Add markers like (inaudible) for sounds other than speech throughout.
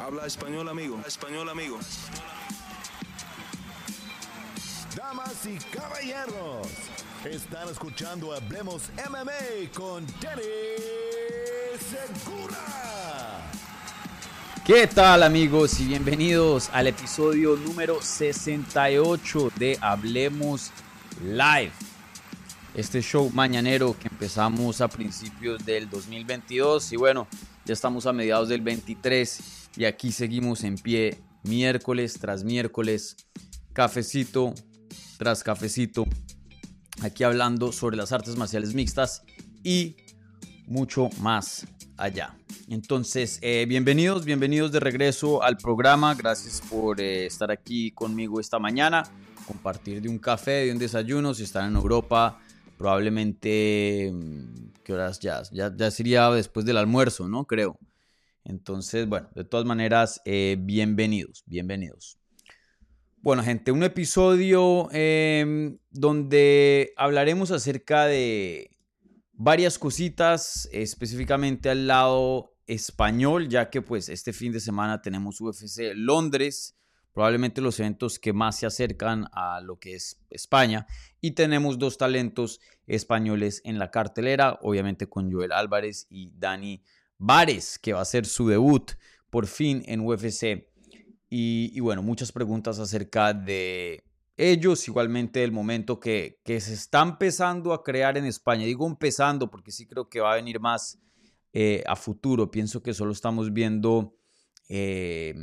Habla español, amigo. Español, amigo. Damas y caballeros, están escuchando Hablemos MMA con Danny Segura. ¿Qué tal amigos y bienvenidos al episodio número 68 de Hablemos Live? Este show mañanero que empezamos a principios del 2022 y bueno, ya estamos a mediados del 23 y aquí seguimos en pie miércoles tras miércoles, cafecito tras cafecito, aquí hablando sobre las artes marciales mixtas y mucho más allá. Entonces, eh, bienvenidos, bienvenidos de regreso al programa. Gracias por eh, estar aquí conmigo esta mañana, compartir de un café, de un desayuno. Si están en Europa, probablemente, mm, ¿qué horas ya? Ya, ya sería después del almuerzo, ¿no? Creo. Entonces, bueno, de todas maneras, eh, bienvenidos, bienvenidos. Bueno, gente, un episodio em, donde hablaremos acerca de varias cositas, específicamente al lado español, ya que pues este fin de semana tenemos UFC Londres, probablemente los eventos que más se acercan a lo que es España, y tenemos dos talentos españoles en la cartelera, obviamente con Joel Álvarez y Dani Vares, que va a hacer su debut por fin en UFC. Y, bueno, muchas preguntas acerca de ellos, igualmente el momento que, se está empezando a crear en España. Digo empezando porque sí creo que va a venir más eh, a futuro. Pienso que solo estamos viendo eh,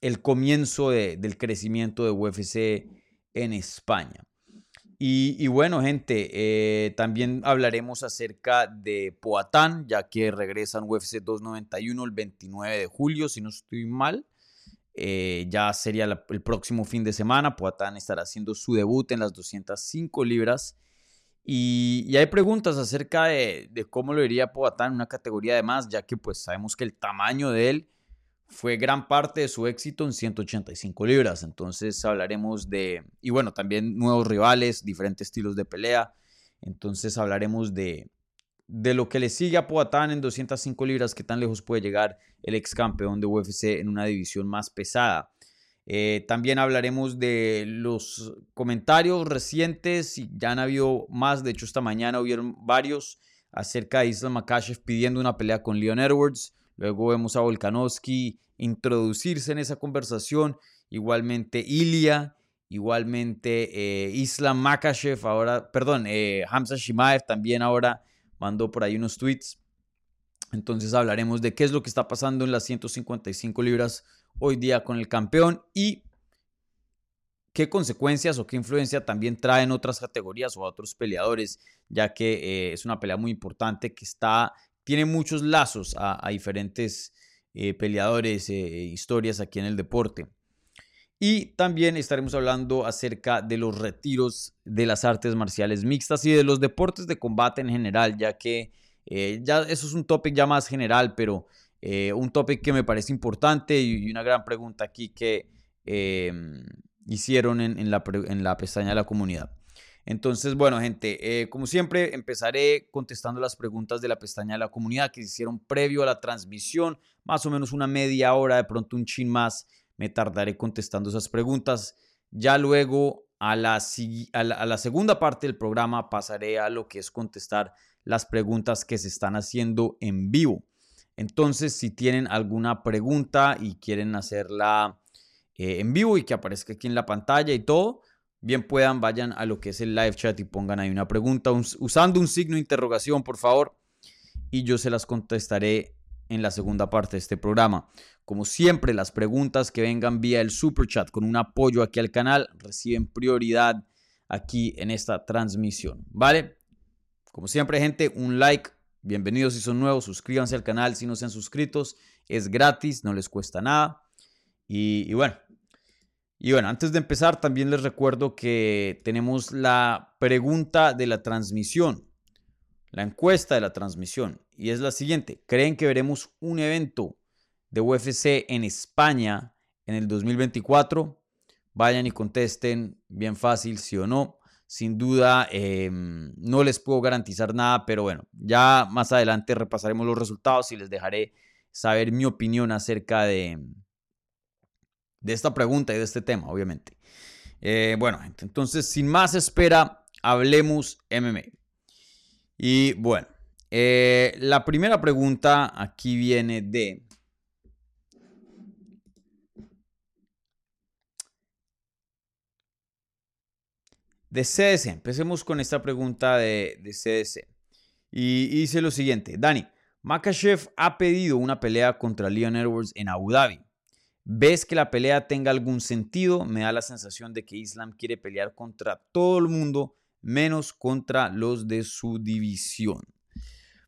el comienzo del crecimiento de UFC en España. Y, bueno, gente, eh, también hablaremos acerca de Poatán, ya que regresan UFC 291 el 29 de julio, si no estoy mal. Eh, ya sería el próximo fin de semana. Poatán estará haciendo su debut en las 205 libras. Y, hay preguntas acerca de, cómo lo iría Poatán en una categoría de más, ya que pues sabemos que el tamaño de él fue gran parte de su éxito en 185 libras. Entonces hablaremos de, y bueno, también nuevos rivales, diferentes estilos de pelea. Entonces hablaremos de, de lo que le sigue a Poatán en 205 libras, qué tan lejos puede llegar el ex campeón de UFC en una división más pesada. Eh, también hablaremos de los comentarios recientes, y ya han habido más, de hecho esta mañana hubieron varios acerca de Islam Makashev pidiendo una pelea con Leon Edwards. Luego vemos a Volkanovski introducirse en esa conversación. Igualmente Ilya, igualmente eh, Islam Makashev, ahora, perdón, eh, Hamza Shimaev también ahora mandó por ahí unos tweets. Entonces hablaremos de qué es lo que está pasando en las 155 libras hoy día con el campeón y qué consecuencias o qué influencia también traen otras categorías o otros peleadores, ya que eh, es una pelea muy importante que está tiene muchos lazos a, diferentes eh, peleadores, e historias aquí en el deporte. Y también estaremos hablando acerca de los retiros de las artes marciales mixtas y de los deportes de combate en general, ya que eh, ya eso es un topic ya más general, pero un topic que me parece importante y, una gran pregunta aquí que em, hicieron en, la, en la pestaña de la comunidad. Entonces, bueno, gente, eh, como siempre, empezaré contestando las preguntas de la pestaña de la comunidad que se hicieron previo a la transmisión, más o menos una media hora, de pronto un chin más, me tardaré contestando esas preguntas. Ya luego, a la, segunda parte del programa, pasaré a lo que es contestar las preguntas que se están haciendo en vivo. Entonces, si tienen alguna pregunta y quieren hacerla eh, en vivo y que aparezca aquí en la pantalla y todo, bien puedan, vayan a lo que es el live chat y pongan ahí una pregunta usando un signo de interrogación, por favor, y yo se las contestaré en la segunda parte de este programa. Como siempre, las preguntas que vengan vía el super chat con un apoyo aquí al canal reciben prioridad aquí en esta transmisión, ¿vale? Como siempre, gente, un like. Bienvenidos si son nuevos, suscríbanse al canal si no se han suscrito. Es gratis, no les cuesta nada. y bueno, y bueno, antes de empezar, también les recuerdo que tenemos la pregunta de la transmisión, la encuesta de la transmisión, y es la siguiente. ¿Creen que veremos un evento de UFC en España en el 2024? Vayan y contesten, bien fácil, sí o no. Sin duda, em, no les puedo garantizar nada, pero bueno, ya más adelante repasaremos los resultados y les dejaré saber mi opinión acerca de, de esta pregunta y de este tema, obviamente. Eh, bueno, entonces, sin más espera, hablemos MMA. Y bueno, eh, la primera pregunta aquí viene de... De CDC. Empecemos con esta pregunta de, de CDC. Y dice lo siguiente. Dani, Makachev ha pedido una pelea contra Leon Edwards en Abu Dhabi. ¿Ves que la pelea tenga algún sentido? Me da la sensación de que Islam quiere pelear contra todo el mundo, menos contra los de su división.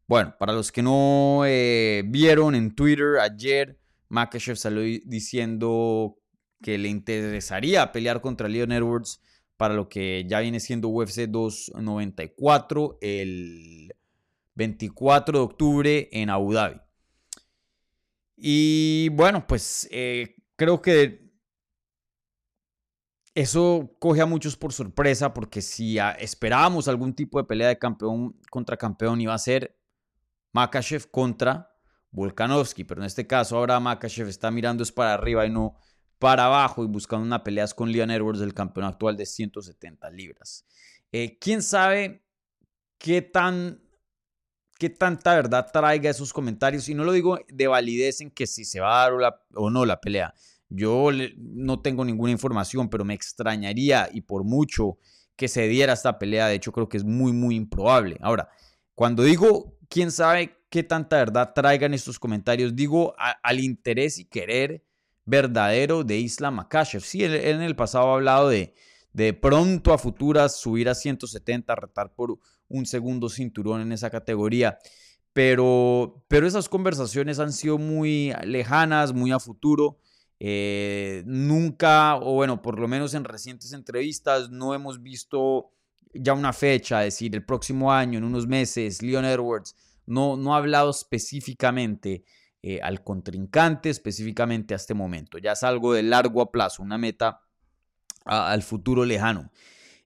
Bueno, para los que no eh, vieron en Twitter ayer, Makachev salió diciendo que le interesaría pelear contra Leon Edwards para lo que ya viene siendo UFC 294 el 24 de octubre en Abu Dhabi. Y bueno, pues eh, creo que eso coge a muchos por sorpresa porque si esperábamos algún tipo de pelea de campeón contra campeón iba a ser Makachev contra Volkanovski, pero en este caso ahora Makachev está mirando es para arriba y no para abajo y buscando una pelea con Leon Edwards, el campeón actual de 170 libras. Eh, ¿Quién sabe qué tan qué tanta verdad traiga esos comentarios? Y no lo digo de validez en que si se va a dar o, no la pelea. Yo no tengo ninguna información, pero me extrañaría y por mucho que se diera esta pelea, de hecho creo que es muy, muy improbable. Ahora, cuando digo quién sabe qué tanta verdad traigan estos comentarios. Digo al interés y querer verdadero de Islam Makashev. Sí, él, en el pasado ha hablado de de pronto a futuras subir a 170, retar por un segundo cinturón en esa categoría. Pero, pero esas conversaciones han sido muy lejanas, muy a futuro. Eh, nunca, o bueno, por lo menos en recientes entrevistas, no hemos visto ya una fecha, es decir, el próximo año, en unos meses, Leon Edwards no, no ha hablado específicamente eh, al contrincante, específicamente a este momento. Ya es algo de largo plazo, una meta al futuro lejano.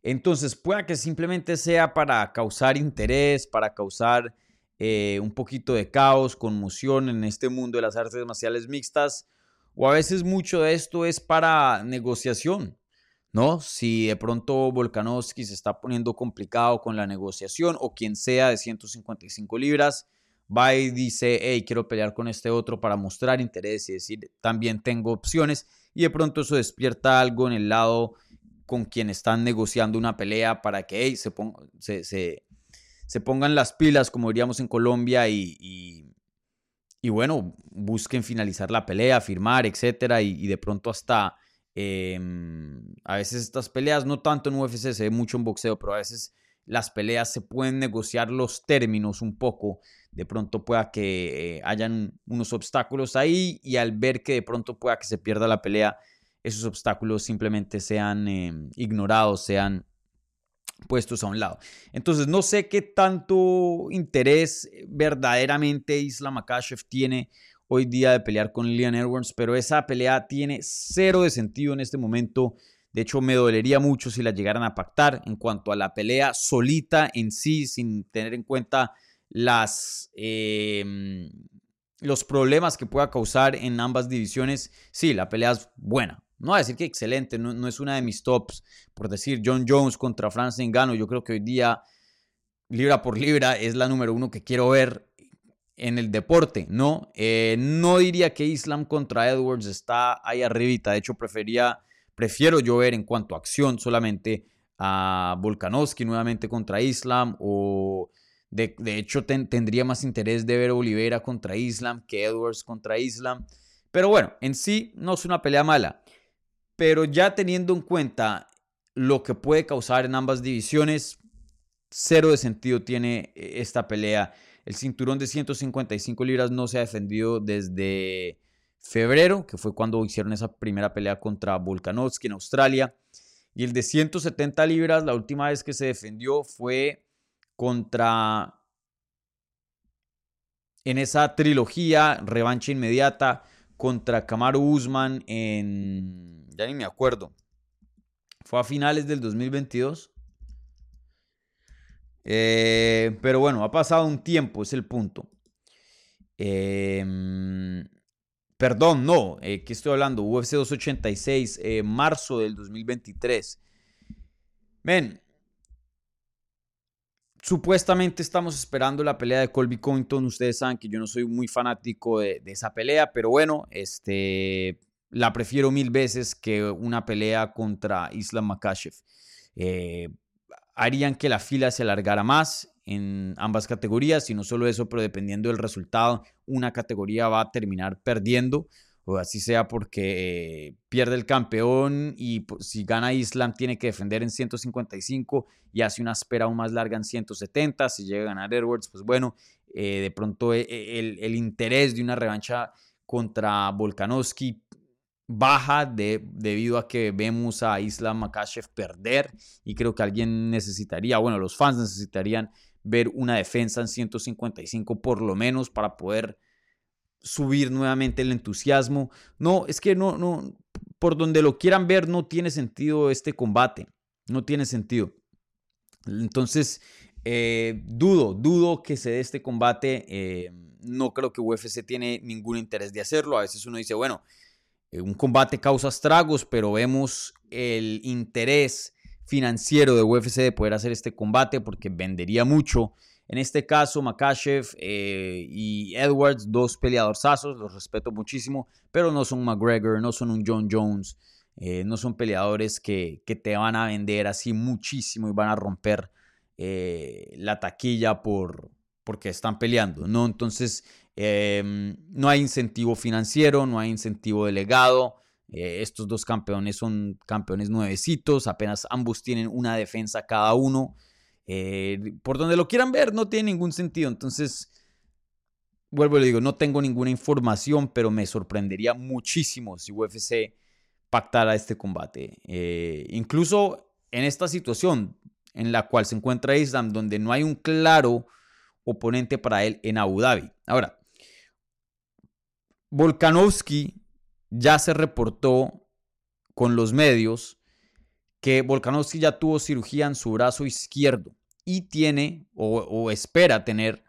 Entonces, pueda que simplemente sea para causar interés, para causar eh, un poquito de caos, conmoción en este mundo de las artes marciales mixtas, o a veces mucho de esto es para negociación, ¿no? Si de pronto Volkanovski se está poniendo complicado con la negociación o quien sea de 155 libras, va y dice, hey, quiero pelear con este otro para mostrar interés y decir, también tengo opciones. Y de pronto eso despierta algo en el lado con quien están negociando una pelea para que se, se, se, pongan las pilas, como diríamos en Colombia, y, y, bueno, busquen finalizar la pelea, firmar, etcétera, y de pronto hasta Em, a veces estas peleas, no tanto en UFC, se ve mucho en boxeo, pero a veces las peleas se pueden negociar los términos un poco. De pronto pueda que eh, hayan unos obstáculos ahí y al ver que de pronto pueda que se pierda la pelea, esos obstáculos simplemente sean em, ignorados, sean puestos a un lado. Entonces, no sé qué tanto interés verdaderamente Islam Makashev tiene hoy día de pelear con Leon Edwards, pero esa pelea tiene cero de sentido en este momento. De hecho, me dolería mucho si la llegaran a pactar en cuanto a la pelea solita en sí, sin tener en cuenta las, em, los problemas que pueda causar en ambas divisiones. Sí, la pelea es buena. No voy a decir que excelente, no, no es una de mis tops. Por decir, John Jones contra Francis Ngannou, yo creo que hoy día, libra por libra, es la número uno que quiero ver en el deporte, ¿no? Eh, no diría que Islam contra Edwards está ahí arribita, de hecho prefería, prefiero yo ver en cuanto a acción solamente a Volkanovski nuevamente contra Islam o de, hecho tendría más interés de ver a Oliveira contra Islam que Edwards contra Islam, pero bueno, en sí no es una pelea mala, pero ya teniendo en cuenta lo que puede causar en ambas divisiones, cero de sentido tiene eh, esta pelea el cinturón de 155 libras no se ha defendido desde febrero, que fue cuando hicieron esa primera pelea contra Volkanovski en Australia. Y el de 170 libras, la última vez que se defendió fue contra... En esa trilogía, revancha inmediata contra Kamaru Usman en... Ya ni me acuerdo. Fue a finales del 2022. Eh, pero bueno, ha pasado un tiempo, es el punto. Em, Perdón, no, eh, ¿qué estoy hablando? UFC 286, eh, marzo del 2023. Men, supuestamente estamos esperando la pelea de Colby Covington. Ustedes saben que yo no soy muy fanático de, esa pelea, pero bueno, este, la prefiero mil veces que una pelea contra Islam Makashev. Eh, harían que la fila se alargara más en ambas categorías y no solo eso, pero dependiendo del resultado, una categoría va a terminar perdiendo o así sea porque eh, pierde el campeón y si gana Islam tiene que defender en 155 y hace una espera aún más larga en 170. Si llega a ganar Edwards, pues bueno, eh, de pronto eh, el, interés de una revancha contra Volkanovski baja de, debido a que vemos a Islam Makashev perder y creo que alguien necesitaría, bueno, los fans necesitarían ver una defensa en 155 por lo menos para poder subir nuevamente el entusiasmo. No, es que no, no, por donde lo quieran ver, no tiene sentido este combate. No tiene sentido. Entonces, eh, dudo, dudo que se dé este combate. Eh, no creo que UFC tiene ningún interés de hacerlo. A veces uno dice, bueno, un combate causa estragos, pero vemos el interés financiero de UFC de poder hacer este combate porque vendería mucho. En este caso, Makashev eh, y Edwards, dos peleadorzazos, los respeto muchísimo, pero no son McGregor, no son un John Jones, eh, no son peleadores que, te van a vender así muchísimo y van a romper eh, la taquilla por, porque están peleando, ¿no? Entonces, em, no hay incentivo financiero, no hay incentivo delegado. estos dos campeones son campeones nuevecitos, apenas ambos tienen una defensa cada uno. Eh, por donde lo quieran ver, no tiene ningún sentido. Entonces, vuelvo y le digo, no tengo ninguna información, pero me sorprendería muchísimo si UFC pactara este combate. Eh, incluso en esta situación en la cual se encuentra Islam, donde no hay un claro oponente para él en Abu Dhabi. Ahora, Volkanovski ya se reportó con los medios que Volkanovski ya tuvo cirugía en su brazo izquierdo y tiene o, espera tener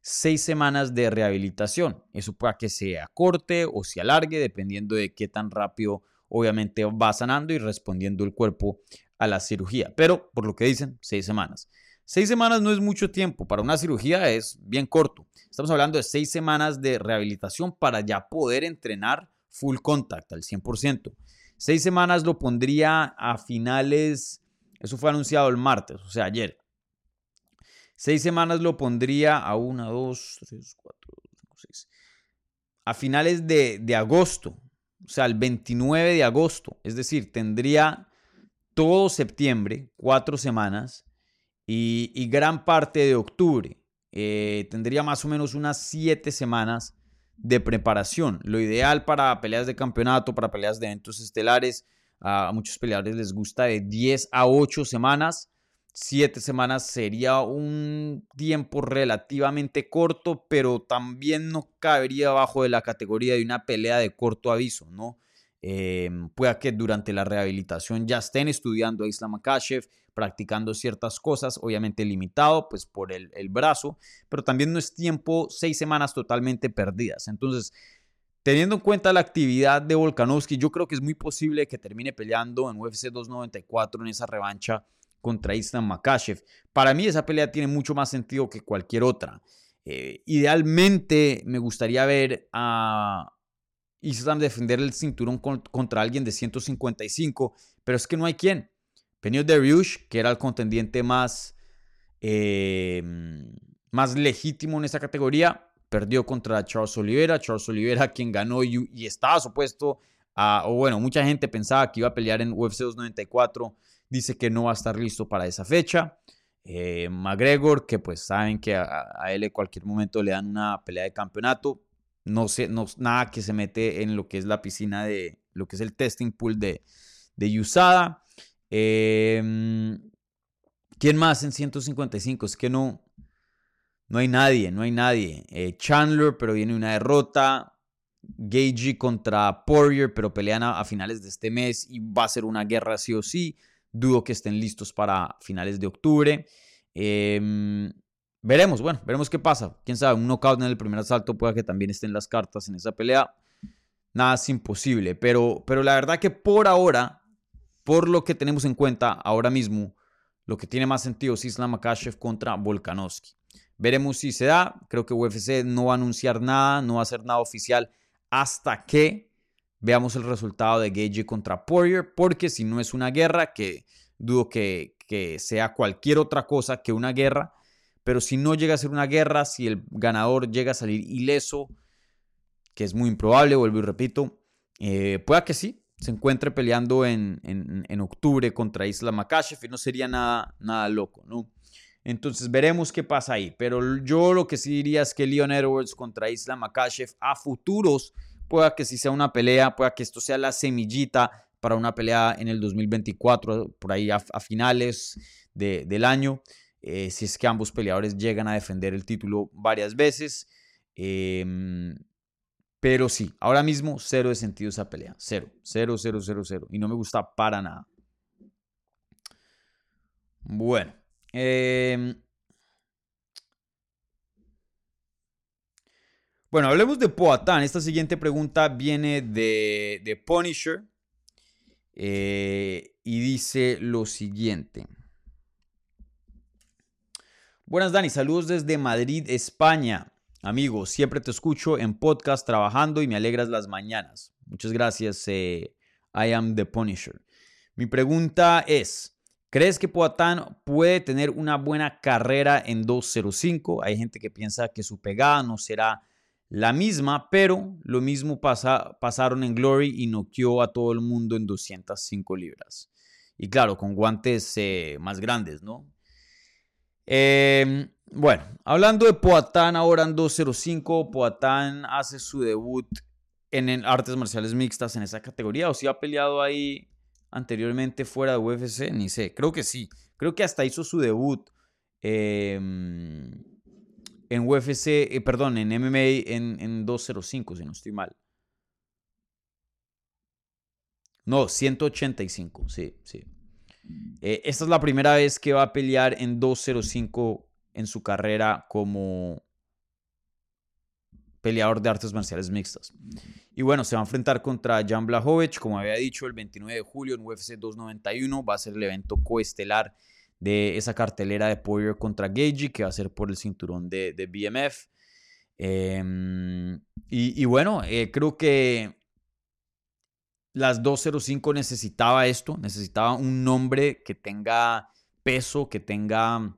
seis semanas de rehabilitación. Eso puede que sea corte o se alargue, dependiendo de qué tan rápido obviamente va sanando y respondiendo el cuerpo a la cirugía. Pero por lo que dicen, seis semanas. Seis semanas no es mucho tiempo, para una cirugía es bien corto. Estamos hablando de seis semanas de rehabilitación para ya poder entrenar full contact al 100%. Seis semanas lo pondría a finales, eso fue anunciado el martes, o sea, ayer. Seis semanas lo pondría a una, dos, tres, cuatro, cinco, seis. A finales de, agosto, o sea, el 29 de agosto. Es decir, tendría todo septiembre, cuatro semanas, y, gran parte de octubre. Eh, tendría más o menos unas siete semanas de preparación. Lo ideal para peleas de campeonato, para peleas de eventos estelares, a muchos peleadores les gusta de 10 a 8 semanas. 7 semanas sería un tiempo relativamente corto, pero también no cabería bajo de la categoría de una pelea de corto aviso, ¿no? Eh, pueda que durante la rehabilitación ya estén estudiando a Islam Makashev, practicando ciertas cosas, obviamente limitado pues por el, brazo, pero también no es tiempo, seis semanas totalmente perdidas. Entonces, teniendo en cuenta la actividad de Volkanovski, yo creo que es muy posible que termine peleando en UFC 294 en esa revancha contra Islam Makashev. Para mí esa pelea tiene mucho más sentido que cualquier otra. Eh, idealmente me gustaría ver a Islam defender el cinturón contra alguien de 155, pero es que no hay quien. Penio Dariush, que era el contendiente más, eh, más legítimo en esa categoría, perdió contra Charles Oliveira. Charles Oliveira, quien ganó y, estaba supuesto a, o bueno, mucha gente pensaba que iba a pelear en UFC 294, dice que no va a estar listo para esa fecha. Eh, McGregor, que pues saben que a, él en cualquier momento le dan una pelea de campeonato. No sé, no, nada que se mete en lo que es la piscina de, lo que es el testing pool de, de USADA. Em, ¿Quién más en 155? Es que no, no hay nadie, no hay nadie. Eh, Chandler, pero viene una derrota. Gagey contra Poirier, pero pelean a, finales de este mes y va a ser una guerra sí o sí. Dudo que estén listos para finales de octubre. Em, veremos, bueno, veremos qué pasa. Quién sabe, un knockout en el primer asalto pueda que también estén las cartas en esa pelea. nada es imposible. Pero, pero la verdad que por ahora, por lo que tenemos en cuenta ahora mismo, lo que tiene más sentido es Islam Makashev contra Volkanovski. Veremos si se da. Creo que UFC no va a anunciar nada, no va a hacer nada oficial hasta que veamos el resultado de Gage contra Poirier, porque si no es una guerra, que dudo que, que sea cualquier otra cosa que una guerra, pero si no llega a ser una guerra, si el ganador llega a salir ileso, que es muy improbable, vuelvo y repito, eh, pueda que sí, se encuentre peleando en, en, octubre contra Isla Makashev y no sería nada, nada loco, ¿no? Entonces veremos qué pasa ahí. Pero yo lo que sí diría es que Leon Edwards contra Isla Makashev a futuros pueda que sí sea una pelea, pueda que esto sea la semillita para una pelea en el 2024, por ahí a, finales del año, eh, si es que ambos peleadores llegan a defender el título varias veces. Em, pero sí, ahora mismo cero de sentido esa pelea. Cero, cero, cero, cero, cero. Y no me gusta para nada. Bueno. Em, bueno, hablemos de Poatán. Esta siguiente pregunta viene de, de Punisher. Eh, y dice lo siguiente. Buenas Dani, saludos desde Madrid, España. Amigo, siempre te escucho en podcast trabajando y me alegras las mañanas. Muchas gracias, eh, I am the Punisher. Mi pregunta es, ¿crees que Poatán puede tener una buena carrera en 205? Hay gente que piensa que su pegada no será la misma, pero lo mismo pasa, pasaron en Glory y noqueó a todo el mundo en 205 libras. Y claro, con guantes eh, más grandes, ¿no? Eh, bueno, hablando de Poatán ahora en 205, Poatán hace su debut en, artes marciales mixtas en esa categoría. O si ha peleado ahí anteriormente fuera de UFC, ni sé. Creo que sí. Creo que hasta hizo su debut em, en UFC, eh, perdón, en MMA en, en 205, si no estoy mal. No, 185, sí, sí. Eh, esta es la primera vez que va a pelear en 205 en su carrera como peleador de artes marciales mixtas. Y bueno, se va a enfrentar contra Jan Blachowicz, como había dicho, el 29 de julio en UFC 291. Va a ser el evento coestelar de esa cartelera de Poirier contra Gagey, que va a ser por el cinturón de, BMF. Em, y, bueno, eh, creo que las 205 necesitaba esto, necesitaba un nombre que tenga peso, que tenga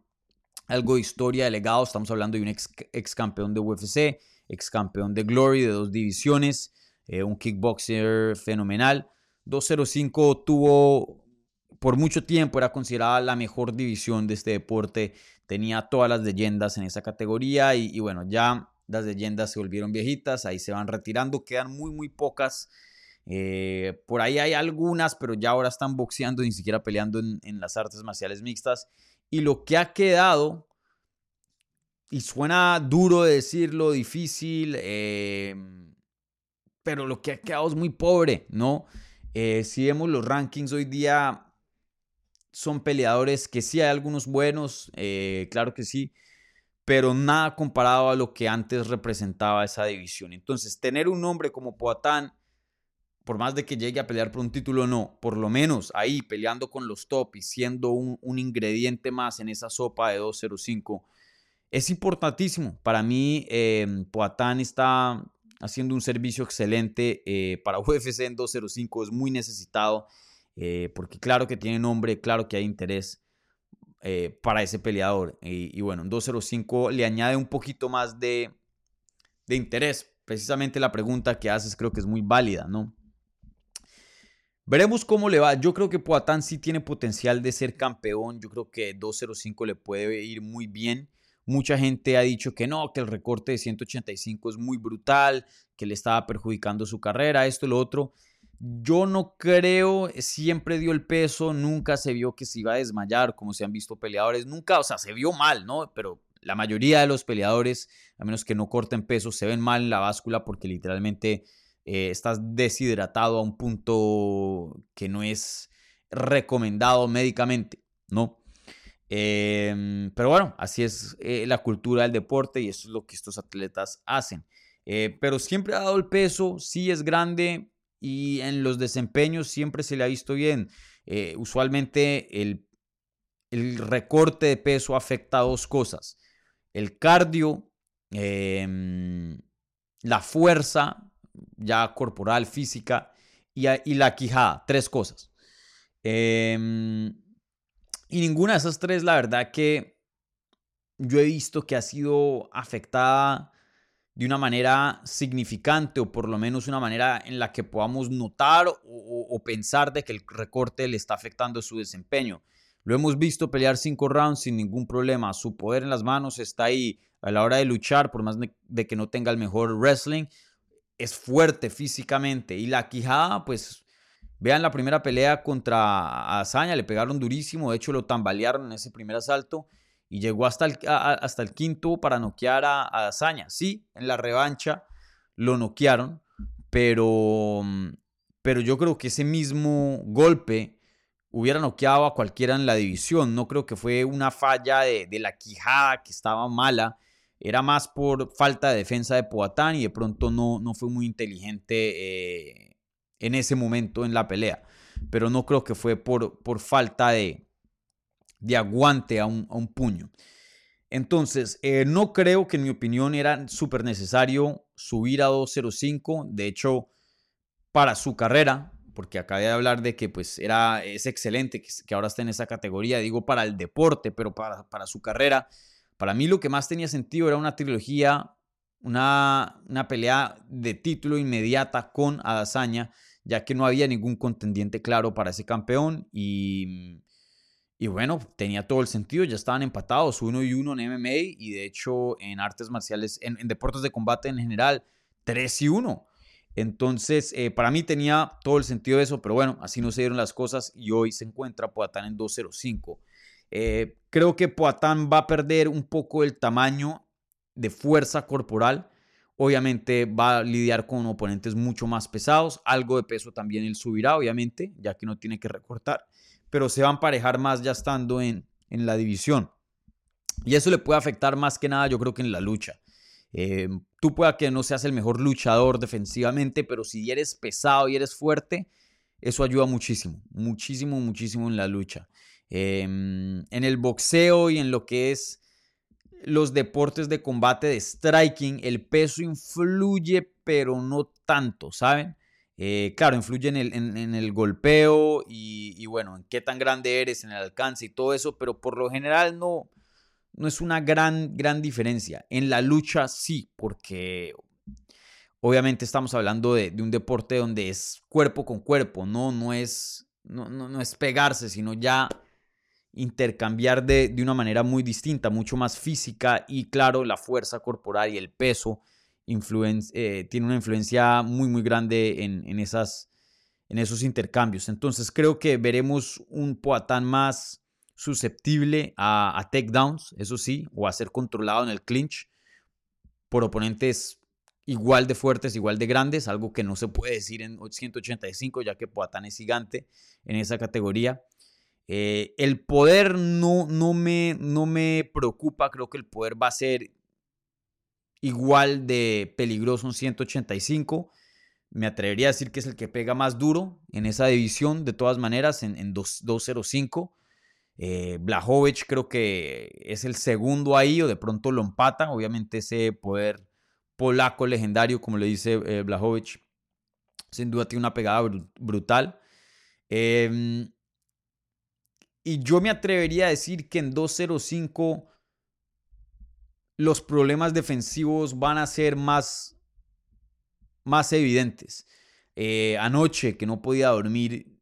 algo de historia, de legado. Estamos hablando de un ex, campeón de UFC, ex campeón de Glory, de dos divisiones, eh, un kickboxer fenomenal. 205 tuvo, por mucho tiempo, era considerada la mejor división de este deporte. Tenía todas las leyendas en esa categoría y, bueno, ya las leyendas se volvieron viejitas, ahí se van retirando, quedan muy, muy pocas. Eh, por ahí hay algunas, pero ya ahora están boxeando, ni siquiera peleando en, las artes marciales mixtas. Y lo que ha quedado, y suena duro decirlo, difícil, em, pero lo que ha quedado es muy pobre, ¿no? Eh, si vemos los rankings hoy día, son peleadores que sí hay algunos buenos, eh, claro que sí, pero nada comparado a lo que antes representaba esa división. Entonces, tener un nombre como Poatán por más de que llegue a pelear por un título, no, por lo menos ahí peleando con los top y siendo un, ingrediente más en esa sopa de 205, es importantísimo. Para mí, eh, Poatán está haciendo un servicio excelente eh, para (laughs) UFC en 205, es muy necesitado, eh, porque claro que tiene nombre, claro que hay interés para ese peleador. Y, bueno, en 205 le añade un poquito más de, de interés. Precisamente la pregunta que haces creo que es muy válida, ¿no? Veremos cómo le va. Yo creo que Poatán sí tiene potencial de ser campeón. Yo creo que 205 le puede ir muy bien. Mucha gente ha dicho que no, que el recorte de 185 es muy brutal, que le estaba perjudicando su carrera, esto lo otro. Yo no creo, siempre dio el peso, nunca se vio que se iba a desmayar, como se han visto peleadores, nunca, o sea, se vio mal, ¿no? Pero la mayoría de los peleadores, a menos que no corten peso, se ven mal en la báscula porque literalmente eh, estás deshidratado a un punto que no es recomendado médicamente, ¿no? Em, pero bueno, así es eh, la cultura del deporte y eso es lo que estos atletas hacen. Eh, pero siempre ha dado el peso, sí es grande y en los desempeños siempre se le ha visto bien. Usualmente el, el, recorte de peso afecta a dos cosas. El cardio, em, la fuerza ya corporal, física y, la quijada, tres cosas. Em, y ninguna de esas tres, la verdad que yo he visto que ha sido afectada de una manera significante o por lo menos una manera en la que podamos notar o, pensar de que el recorte le está afectando su desempeño. Lo hemos visto pelear cinco rounds sin ningún problema. Su poder en las manos está ahí a la hora de luchar, por más de que no tenga el mejor wrestling. Es fuerte físicamente. Y la quijada, pues Vean la primera pelea contra Azaña, le pegaron durísimo, de hecho lo tambalearon en ese primer asalto y llegó hasta el, hasta el quinto para noquear a, Azaña. Sí, en la revancha lo noquearon, pero, pero yo creo que ese mismo golpe hubiera noqueado a cualquiera en la división. No creo que fue una falla de, la quijada que estaba mala. Era más por falta de defensa de Poatán y de pronto no, no fue muy inteligente eh, en ese momento en la pelea. Pero no creo que fue por, por falta de, de aguante a un, puño. Entonces, eh, no creo que en mi opinión era súper necesario subir a 205. De hecho, para su carrera, porque acabé de hablar de que pues era, es excelente que, ahora esté en esa categoría, digo para el deporte, pero para, para su carrera, para mí lo que más tenía sentido era una trilogía, una, una pelea de título inmediata con Adazaña ya que no había ningún contendiente claro para ese campeón y, y bueno, tenía todo el sentido, ya estaban empatados uno y uno en MMA y de hecho en artes marciales, en, deportes de combate en general, 3 y 1. Entonces, eh, para mí tenía todo el sentido de eso, pero bueno, así no se dieron las cosas y hoy se encuentra Poatán en 2.05. Eh, creo que Poatán va a perder un poco el tamaño de fuerza corporal Obviamente va a lidiar con oponentes mucho más pesados. Algo de peso también él subirá, obviamente, ya que no tiene que recortar. Pero se va a emparejar más ya estando en, en la división. Y eso le puede afectar más que nada, yo creo que en la lucha. Eh, tú pueda que no seas el mejor luchador defensivamente, pero si eres pesado y eres fuerte, eso ayuda muchísimo, muchísimo, muchísimo en la lucha. Em, en el boxeo y en lo que es los deportes de combate de striking, el peso influye, pero no tanto, ¿saben? Eh, claro, influye en el, golpeo y, bueno, en qué tan grande eres, en el alcance y todo eso, pero por lo general no, no es una gran, gran diferencia. En la lucha sí, porque obviamente estamos hablando de, un deporte donde es cuerpo con cuerpo, no, no, es, no, no es pegarse, sino ya intercambiar de, una manera muy distinta, mucho más física y claro, la fuerza corporal y el peso eh, tiene una influencia muy muy grande en, esas, en esos intercambios. Entonces creo que veremos un Poatán más susceptible a, a takedowns, eso sí, o a ser controlado en el clinch por oponentes igual de fuertes, igual de grandes, algo que no se puede decir en 185, ya que Poatán es gigante en esa categoría. Eh, el poder no, no, me, no me preocupa, creo que el poder va a ser igual de peligroso en 185. Me atrevería a decir que es el que pega más duro en esa división, de todas maneras, en, en 205. Eh, Blajovic creo que es el segundo ahí, o de pronto lo empata. Obviamente, ese poder polaco legendario, como le dice eh, Blajovic, sin duda tiene una pegada brutal. Eh, y yo me atrevería a decir que en 2.05 los problemas defensivos van a ser más, más evidentes. Eh, anoche que no podía dormir,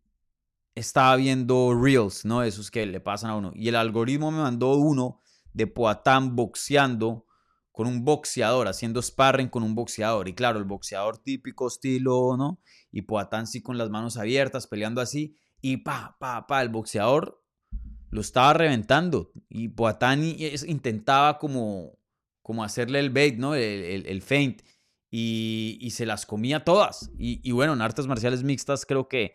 estaba viendo reels, ¿no? Esos que le pasan a uno. Y el algoritmo me mandó uno de Poatán boxeando con un boxeador, haciendo sparring con un boxeador. Y claro, el boxeador típico estilo, ¿no? Y Poatán sí con las manos abiertas, peleando así. Y pa, pa, pa, el boxeador lo estaba reventando y Poatani intentaba como, como hacerle el bait, ¿no? El, el, feint y, se las comía todas. Y, bueno, en artes marciales mixtas creo que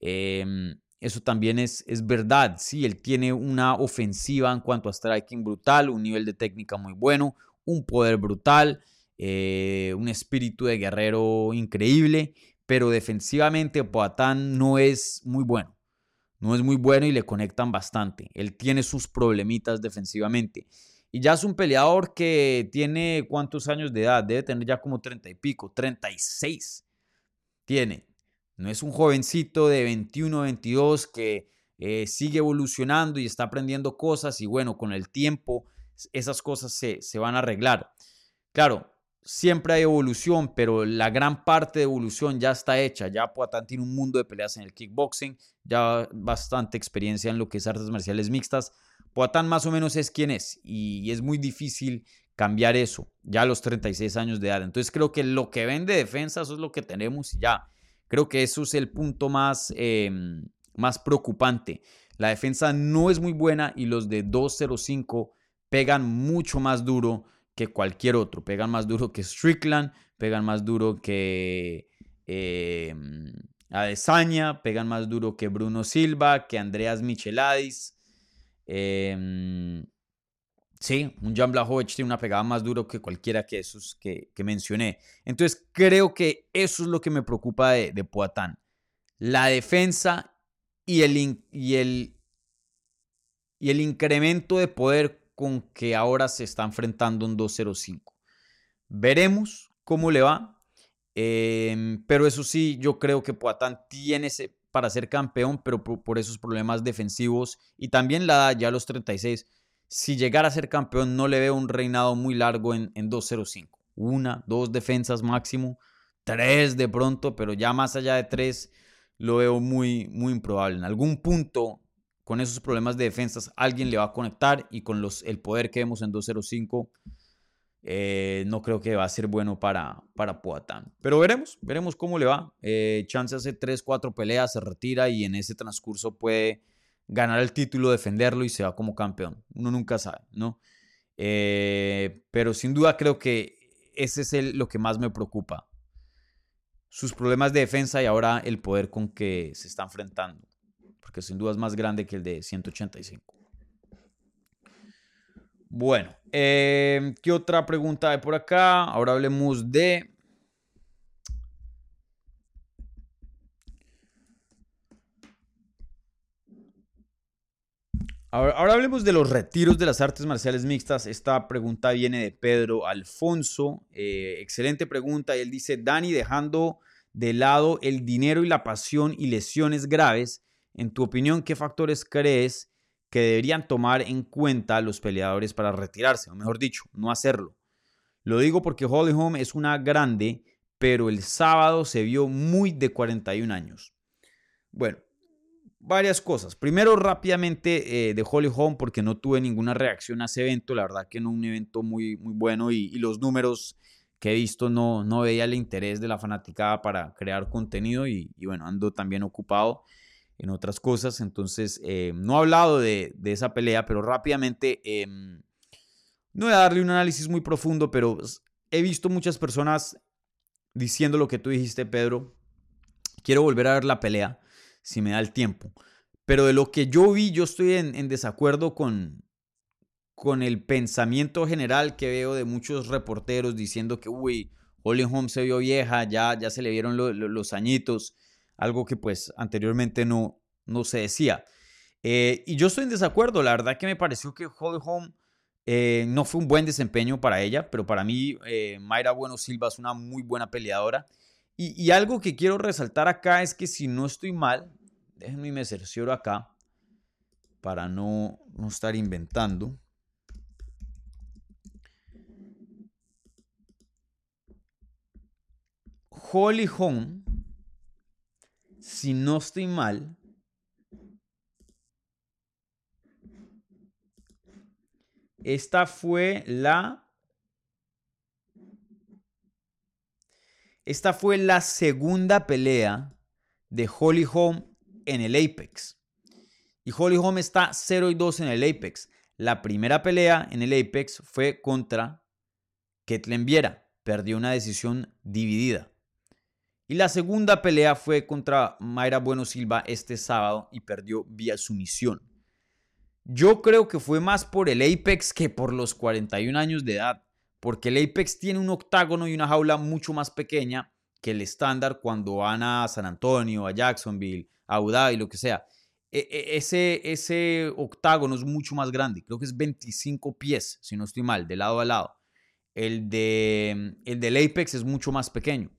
em, eso también es, es verdad. Sí, él tiene una ofensiva en cuanto a striking brutal, un nivel de técnica muy bueno, un poder brutal. eh, un espíritu de guerrero increíble, pero defensivamente Poatán no es muy bueno. No es muy bueno y le conectan bastante. Él tiene sus problemitas defensivamente. Y ya es un peleador que tiene cuántos años de edad, debe tener ya como 30 y pico, 36 tiene. No es un jovencito de 21, 22 que eh, sigue evolucionando y está aprendiendo cosas y bueno, con el tiempo esas cosas se, se van a arreglar. Claro, siempre hay evolución, pero la gran parte de evolución ya está hecha. Ya Poatán tiene un mundo de peleas en el kickboxing, ya bastante experiencia en lo que es artes marciales mixtas. Poatán más o menos es quien es y, es muy difícil cambiar eso ya a los 36 años de edad. Entonces creo que lo que ven de defensa, eso es lo que tenemos y ya. Creo que eso es el punto más, em, más preocupante. La defensa no es muy buena y los de 205 pegan mucho más duro que cualquier otro. Pegan más duro que Strickland, pegan más duro que eh, Adesanya, pegan más duro que Bruno Silva, que Andreas Micheladis. Em, sí, un Jan Blachowicz tiene una pegada más duro que cualquiera que esos que, mencioné. Entonces creo que eso es lo que me preocupa de, de Poatán. La defensa y el, y, el, y el incremento de poder que ahora se está enfrentando un 205. Veremos cómo le va. Em, pero eso sí, yo creo que Poatán tiene para ser campeón, pero por, esos problemas defensivos y también la edad, ya los 36. Si llegara a ser campeón, no le veo un reinado muy largo en, en 205. Una, dos defensas máximo, tres de pronto, pero ya más allá de tres lo veo muy, muy improbable. En algún punto con esos problemas de defensas, alguien le va a conectar y con el poder que vemos en 205, eh, no creo que va a ser bueno para, para Poatán. Pero veremos, veremos cómo le va. Eh, Chance hace 3, 4 peleas, se retira y en ese transcurso puede ganar el título, defenderlo y se va como campeón. Uno nunca sabe, ¿no? Eh, pero sin duda creo que ese es el, lo que más me preocupa. Sus problemas de defensa y ahora el poder con que se está enfrentando porque sin duda es más grande que el de 185. Bueno, em, ¿qué otra pregunta hay por acá? Ahora hablemos de... Ahora, hablemos de los retiros de las artes marciales mixtas. Esta pregunta viene de Pedro Alfonso. Eh, excelente pregunta. Él dice, Dani, dejando de lado el dinero y la pasión y lesiones graves, en tu opinión, ¿qué factores crees que deberían tomar en cuenta los peleadores para retirarse? O mejor dicho, no hacerlo. Lo digo porque Holly Holm es una grande, pero el sábado se vio muy de 41 años. Bueno, varias cosas. Primero, rápidamente eh, de Holly Holm, porque no tuve ninguna reacción a ese evento. La verdad que no un evento muy, muy bueno y, los números que he visto no, no veía el interés de la fanaticada para crear contenido y, y bueno, ando también ocupado en otras cosas. Entonces, eh, no he hablado de, esa pelea, pero rápidamente, em, no voy a darle un análisis muy profundo, pero he visto muchas personas diciendo lo que tú dijiste, Pedro. Quiero volver a ver la pelea, si me da el tiempo. Pero de lo que yo vi, yo estoy en, desacuerdo con, con el pensamiento general que veo de muchos reporteros diciendo que, uy, Holly Holm se vio vieja, ya, ya se le vieron los añitos algo que pues anteriormente no, no se decía. Eh, y yo estoy en desacuerdo, la verdad que me pareció que Holly Holm eh, no fue un buen desempeño para ella, pero para mí eh, Mayra Bueno Silva es una muy buena peleadora. Y, algo que quiero resaltar acá es que si no estoy mal, déjenme me cercioro acá para no, no estar inventando. Holly Holm si no estoy mal, esta fue la... Esta fue la segunda pelea de Holly Holm en el Apex. Y Holly Holm está 0 y 2 en el Apex. La primera pelea en el Apex fue contra Ketlen Viera. Perdió una decisión dividida. Y la segunda pelea fue contra Mayra Bueno Silva este sábado y perdió vía sumisión. Yo creo que fue más por el Apex que por los 41 años de edad, porque el Apex tiene un octágono y una jaula mucho más pequeña que el estándar cuando van a San Antonio, a Jacksonville, a Dhabi, lo que sea. E, e, ese, ese octágono es mucho más grande, creo que es 25 pies, si no estoy mal, de lado a lado. El, de, el del Apex es mucho más pequeño.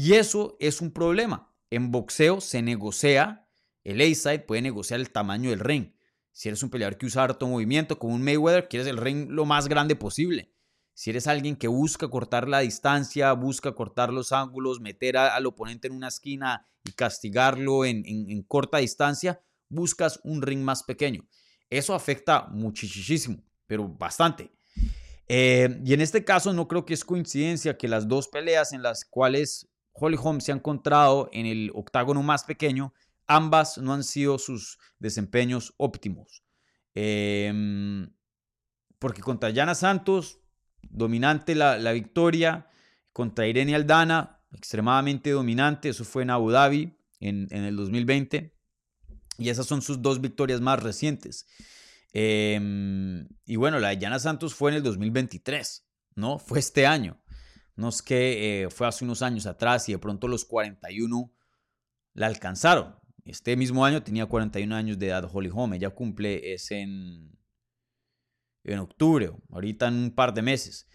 Y eso es un problema. En boxeo se negocia, el A-side puede negociar el tamaño del ring. Si eres un peleador que usa harto movimiento, como un Mayweather, quieres el ring lo más grande posible. Si eres alguien que busca cortar la distancia, busca cortar los ángulos, meter al oponente en una esquina y castigarlo en, en corta distancia, buscas un ring más pequeño. Eso afecta muchísimo, pero bastante. Eh, y en este caso no creo que es coincidencia que las dos peleas en las cuales Holly Holm se ha encontrado en el octágono más pequeño, ambas no han sido sus desempeños óptimos. Em, porque contra Yana Santos, dominante la, victoria. Contra Irene Aldana, extremadamente dominante. Eso fue en Abu Dhabi en, en el 2020. Y esas son sus dos victorias más recientes. Em, y bueno, la de Yana Santos fue en el 2023, ¿no? Fue este año. No es que eh, fue hace unos años atrás y de pronto los 41 la alcanzaron. Este mismo año tenía 41 años de edad Holly Holm. Ella cumple es en, en octubre, ahorita en un par de meses.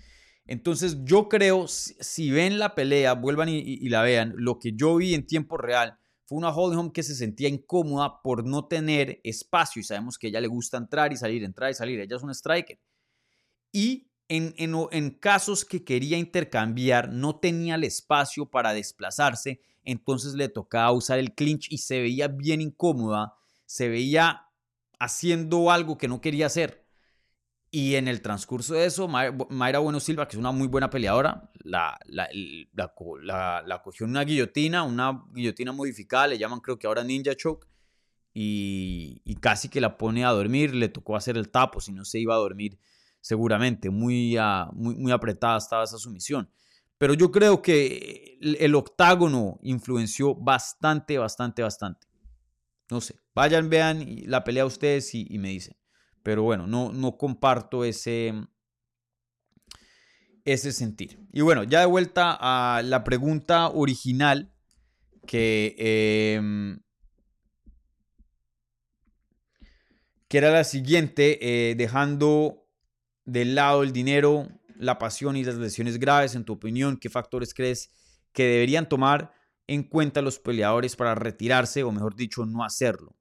Entonces yo creo, si, ven la pelea, vuelvan y la vean, lo que yo vi en tiempo real fue una Holly que se sentía incómoda por no tener espacio y sabemos que ella le gusta entrar y salir, entrar y salir. Ella es una striker. Y en, en, en casos que quería intercambiar, no tenía el espacio para desplazarse, entonces le tocaba usar el clinch y se veía bien incómoda, se veía haciendo algo que no quería hacer. Y en el transcurso de eso, Mayra Bueno Silva, que es una muy buena peleadora, la, la, la, cogió en una guillotina, una guillotina modificada, le llaman creo que ahora Ninja Choke, y, y, casi que la pone a dormir, le tocó hacer el tapo, si no se iba a dormir seguramente, muy, muy, muy apretada estaba esa sumisión. Pero yo creo que el, octágono influenció bastante, bastante, bastante. No sé, vayan, vean la pelea ustedes y me dicen. Pero bueno, no, no comparto ese, ese sentir. Y bueno, ya de vuelta a la pregunta original que, em, que era la siguiente, eh, dejando de lado el dinero, la pasión y las lesiones graves, en tu opinión, ¿qué factores crees que deberían tomar en cuenta los peleadores para retirarse o mejor dicho, no hacerlo?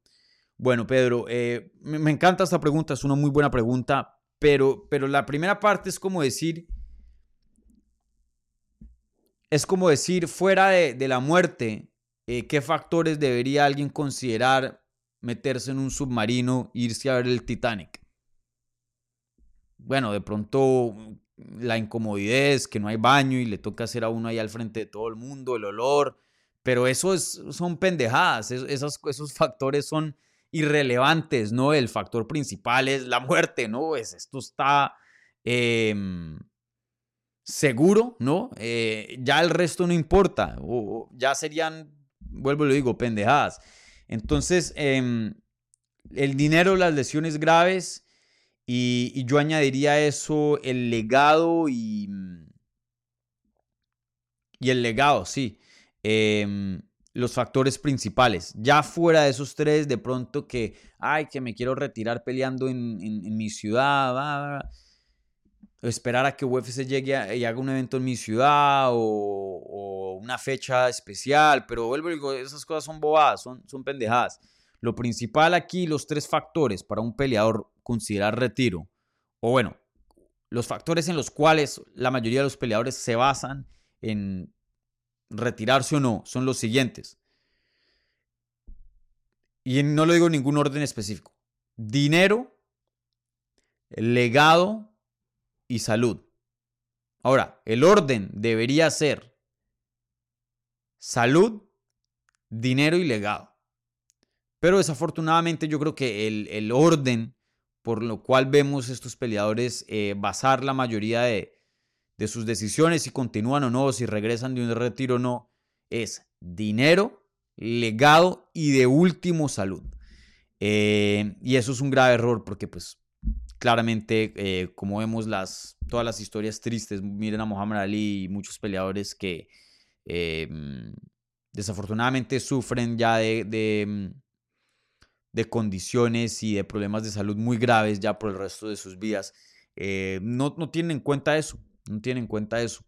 Bueno, Pedro, eh, me, encanta esta pregunta, es una muy buena pregunta, pero, pero la primera parte es como decir, es como decir, fuera de, la muerte, eh, ¿qué factores debería alguien considerar meterse en un submarino irse a ver el Titanic? Bueno, de pronto la incomodidad que no hay baño y le toca hacer a uno ahí al frente de todo el mundo, el olor, pero eso es, son pendejadas, esos, esos factores son irrelevantes, ¿no? El factor principal es la muerte, ¿no? Es, esto está em, seguro, ¿no? Eh, ya el resto no importa, o, ya serían, vuelvo y lo digo, pendejadas. Entonces, em, el dinero, las lesiones graves, y, yo añadiría eso, el legado y... Y el legado, sí. Eh, los factores principales. Ya fuera de esos tres, de pronto que, ay, que me quiero retirar peleando en, mi ciudad, esperar a que UFC llegue y haga un evento en mi ciudad o, una fecha especial, pero vuelvo y digo, esas cosas son bobadas, son, son pendejadas. Lo principal aquí, los tres factores para un peleador considerar retiro, o bueno, los factores en los cuales la mayoría de los peleadores se basan en retirarse o no son los siguientes. Y no lo digo en ningún orden específico. Dinero, legado y salud. Ahora, el orden debería ser salud, dinero y legado. Pero desafortunadamente yo creo que el, orden por lo cual vemos estos peleadores eh, basar la mayoría de, de sus decisiones, si continúan o no, si regresan de un retiro o no, es dinero, legado y de último salud. Eh, y eso es un grave error porque pues claramente, eh, como vemos las, todas las historias tristes, miren a Muhammad Ali y muchos peleadores que mm, desafortunadamente sufren ya de, mm, de, condiciones y de problemas de salud muy graves ya por el resto de sus vidas. Eh, no, no, tienen en cuenta eso, no tienen en cuenta eso.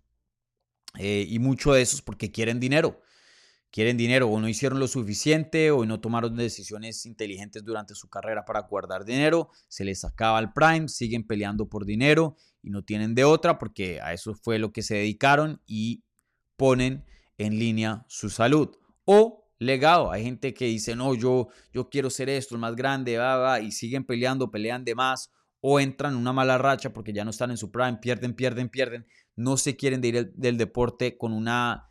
y mucho de eso es porque quieren dinero quieren dinero o no hicieron lo suficiente o no tomaron decisiones inteligentes durante su carrera para guardar dinero, se les acaba el prime, siguen peleando por dinero y no tienen de otra porque a eso fue lo que se dedicaron y ponen en línea su salud. O legado, hay gente que dice, no, yo, yo quiero ser esto, el más grande, va, va, y siguen peleando, pelean de más o entran en una mala racha porque ya no están en su prime, pierden, pierden, pierden, no se quieren de ir del deporte con una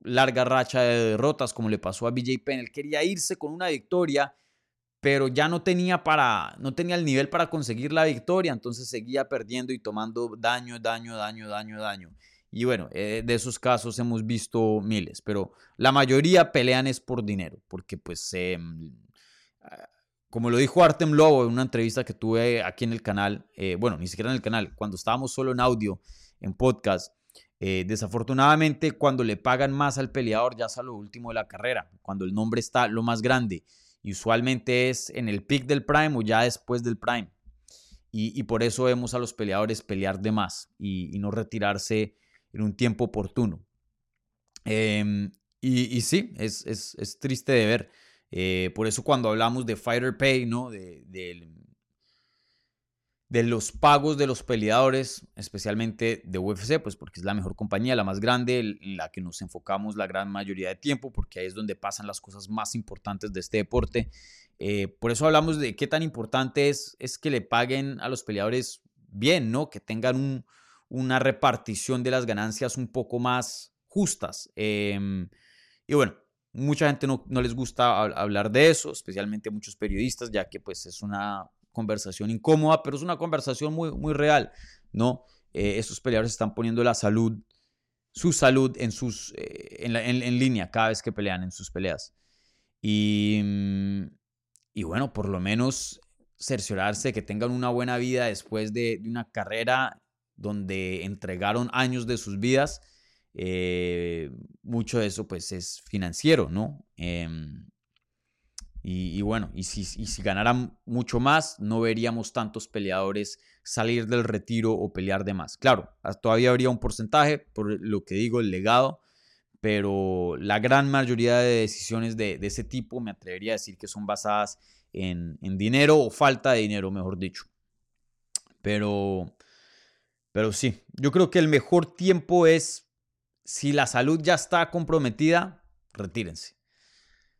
larga racha de derrotas, como le pasó a BJ Penn. Él quería irse con una victoria, pero ya no tenía para, no tenía el nivel para conseguir la victoria, entonces seguía perdiendo y tomando daño, daño, daño, daño, daño. Y bueno, eh, de esos casos hemos visto miles, pero la mayoría pelean es por dinero, porque pues, em, ah, como lo dijo Artem Lobo en una entrevista que tuve aquí en el canal, eh, bueno, ni siquiera en el canal, cuando estábamos solo en audio, en podcast, eh, desafortunadamente, cuando le pagan más al peleador, ya es a lo último de la carrera, cuando el nombre está lo más grande. Y usualmente es en el pick del prime o ya después del prime. Y, por eso vemos a los peleadores pelear de más y, no retirarse en un tiempo oportuno. Em, y, sí, es, es, triste de ver. Eh, por eso cuando hablamos de fighter pay, ¿no? De, de, de los pagos de los peleadores, especialmente de UFC, pues porque es la mejor compañía, la más grande, en la que nos enfocamos la gran mayoría de tiempo, porque ahí es donde pasan las cosas más importantes de este deporte. Eh, por eso hablamos de qué tan importante es, es que le paguen a los peleadores bien, ¿no? Que tengan una repartición de las ganancias un poco más justas. Em, y bueno, mucha gente no, no les gusta hablar de eso, especialmente muchos periodistas, ya que pues es una conversación incómoda, pero es una conversación muy, muy real, ¿no? Eh, peleadores están poniendo la salud, su salud en, sus, eh, en, línea cada vez que pelean en sus peleas. Y, mm, y bueno, por lo menos cerciorarse que tengan una buena vida después de, una carrera donde entregaron años de sus vidas. Eh, mucho de eso pues es financiero, ¿no? Em, y, bueno, y si, si ganaran mucho más, no veríamos tantos peleadores salir del retiro o pelear de más. Claro, todavía habría un porcentaje, por lo que digo, el legado, pero la gran mayoría de decisiones de, ese tipo me atrevería a decir que son basadas en, dinero o falta de dinero, mejor dicho. Pero, pero sí, yo creo que el mejor tiempo es, si la salud ya está comprometida, retírense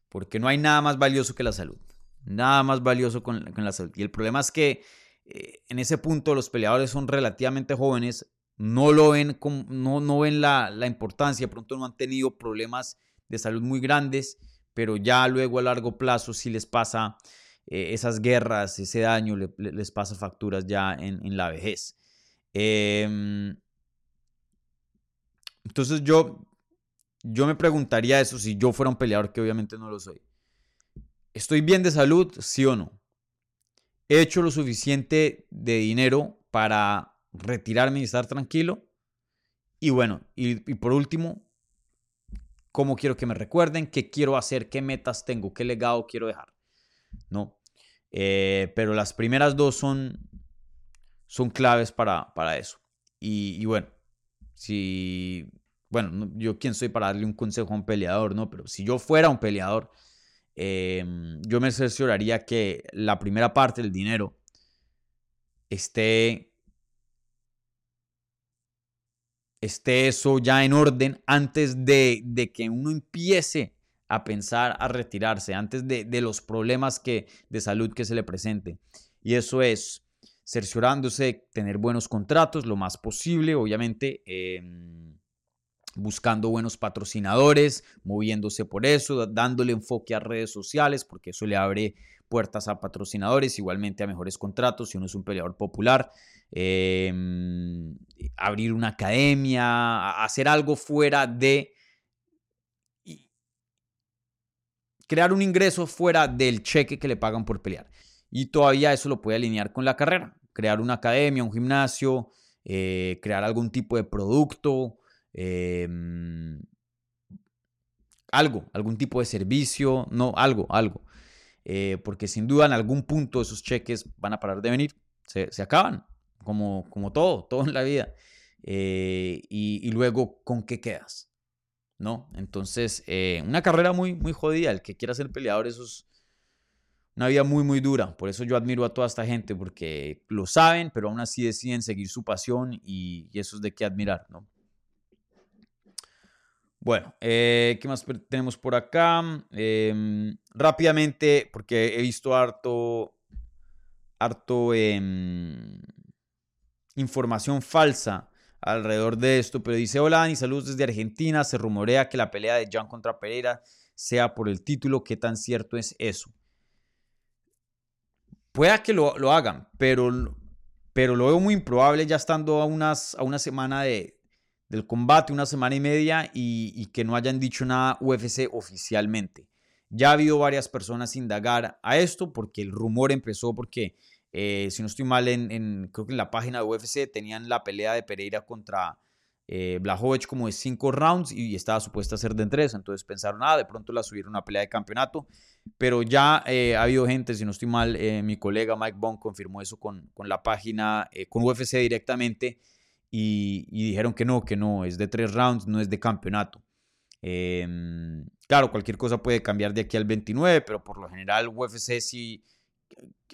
porque no hay nada más valioso que la salud. Nada más valioso con, la salud. Y el problema es que eh, en ese punto los peleadores son relativamente jóvenes, no lo ven, no, no ven la, importancia, de pronto no han tenido problemas de salud muy grandes, pero ya luego a largo plazo si les pasa eh, esas guerras, ese daño, les pasa facturas ya en, la vejez. Em, entonces yo, yo me preguntaría eso si yo fuera un peleador, que obviamente no lo soy. ¿Estoy bien de salud? Sí o no. ¿He hecho lo suficiente de dinero para retirarme y estar tranquilo? Y bueno, y, por último, ¿cómo quiero que me recuerden? ¿Qué quiero hacer? ¿Qué metas tengo? ¿Qué legado quiero dejar? ¿No? Eh, pero las primeras dos son, son claves para, para eso. Y, bueno, si bueno, yo quién soy para darle un consejo a un peleador, ¿no? Pero si yo fuera un peleador, em, yo me aseguraría que la primera parte del dinero esté, esté eso ya en orden antes de, que uno empiece a pensar a retirarse, antes de, los problemas que, de salud que se le presente. Y eso es cerciorándose, tener buenos contratos lo más posible, obviamente. Em, buscando buenos patrocinadores, moviéndose por eso, dándole enfoque a redes sociales, porque eso le abre puertas a patrocinadores, igualmente a mejores contratos si uno es un peleador popular, em, abrir una academia, hacer algo fuera de... crear un ingreso fuera del cheque que le pagan por pelear. Y todavía eso lo puede alinear con la carrera. Crear una academia, un gimnasio, eh, crear algún tipo de producto, em, algo, algún tipo de servicio, no, algo, algo. Eh, porque sin duda en algún punto esos cheques van a parar de venir, se, acaban, como, como todo, (laughs) todo en la vida. Eh, y, luego, ¿con qué quedas? ¿No? Entonces, una carrera muy, muy jodida. El que quiera ser peleador, eso es una vida muy, muy dura. Por eso yo admiro a toda esta gente, porque lo saben, pero aún así deciden seguir su pasión y, eso es de qué admirar, ¿no? Bueno, eh, ¿qué más tenemos por acá? Em, rápidamente, porque he visto harto, harto em, información falsa alrededor de esto, pero dice, hola Dani, saludos desde Argentina, se rumorea que la pelea de Jan contra Pereira sea por el título, ¿qué tan cierto es eso? Pueda que lo, hagan, pero, pero lo veo muy improbable ya estando a, unas, a una semana de, del combate, una semana y media, y, que no hayan dicho nada UFC oficialmente. Ya ha habido varias personas indagar a esto porque el rumor empezó porque, eh, si no estoy mal, en, creo que en la página de UFC tenían la pelea de Pereira contra eh, como de cinco rounds y estaba supuesta a ser de tres. Entonces pensaron, ah, de pronto la subieron a una pelea de campeonato. Pero ya eh, ha habido gente, si no estoy mal, eh, mi colega Mike Bond confirmó eso con, con la página, eh, con UFC directamente. Y, dijeron que no, que no, es de tres rounds, no es de campeonato. Em, claro, cualquier cosa puede cambiar de aquí al 29, pero por lo general UFC sí,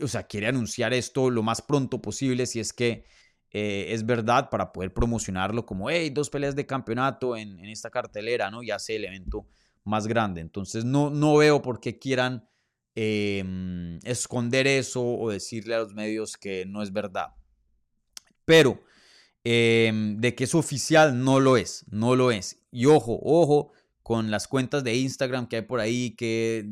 o sea, quiere anunciar esto lo más pronto posible si es que eh, es verdad para poder promocionarlo como, hey, dos peleas de campeonato en, esta cartelera, ¿no? Y hace el evento más grande. Entonces no, no veo por qué quieran em, esconder eso o decirle a los medios que no es verdad. Pero em, de que es oficial, no lo es, no lo es. Y ojo, ojo con las cuentas de Instagram que hay por ahí que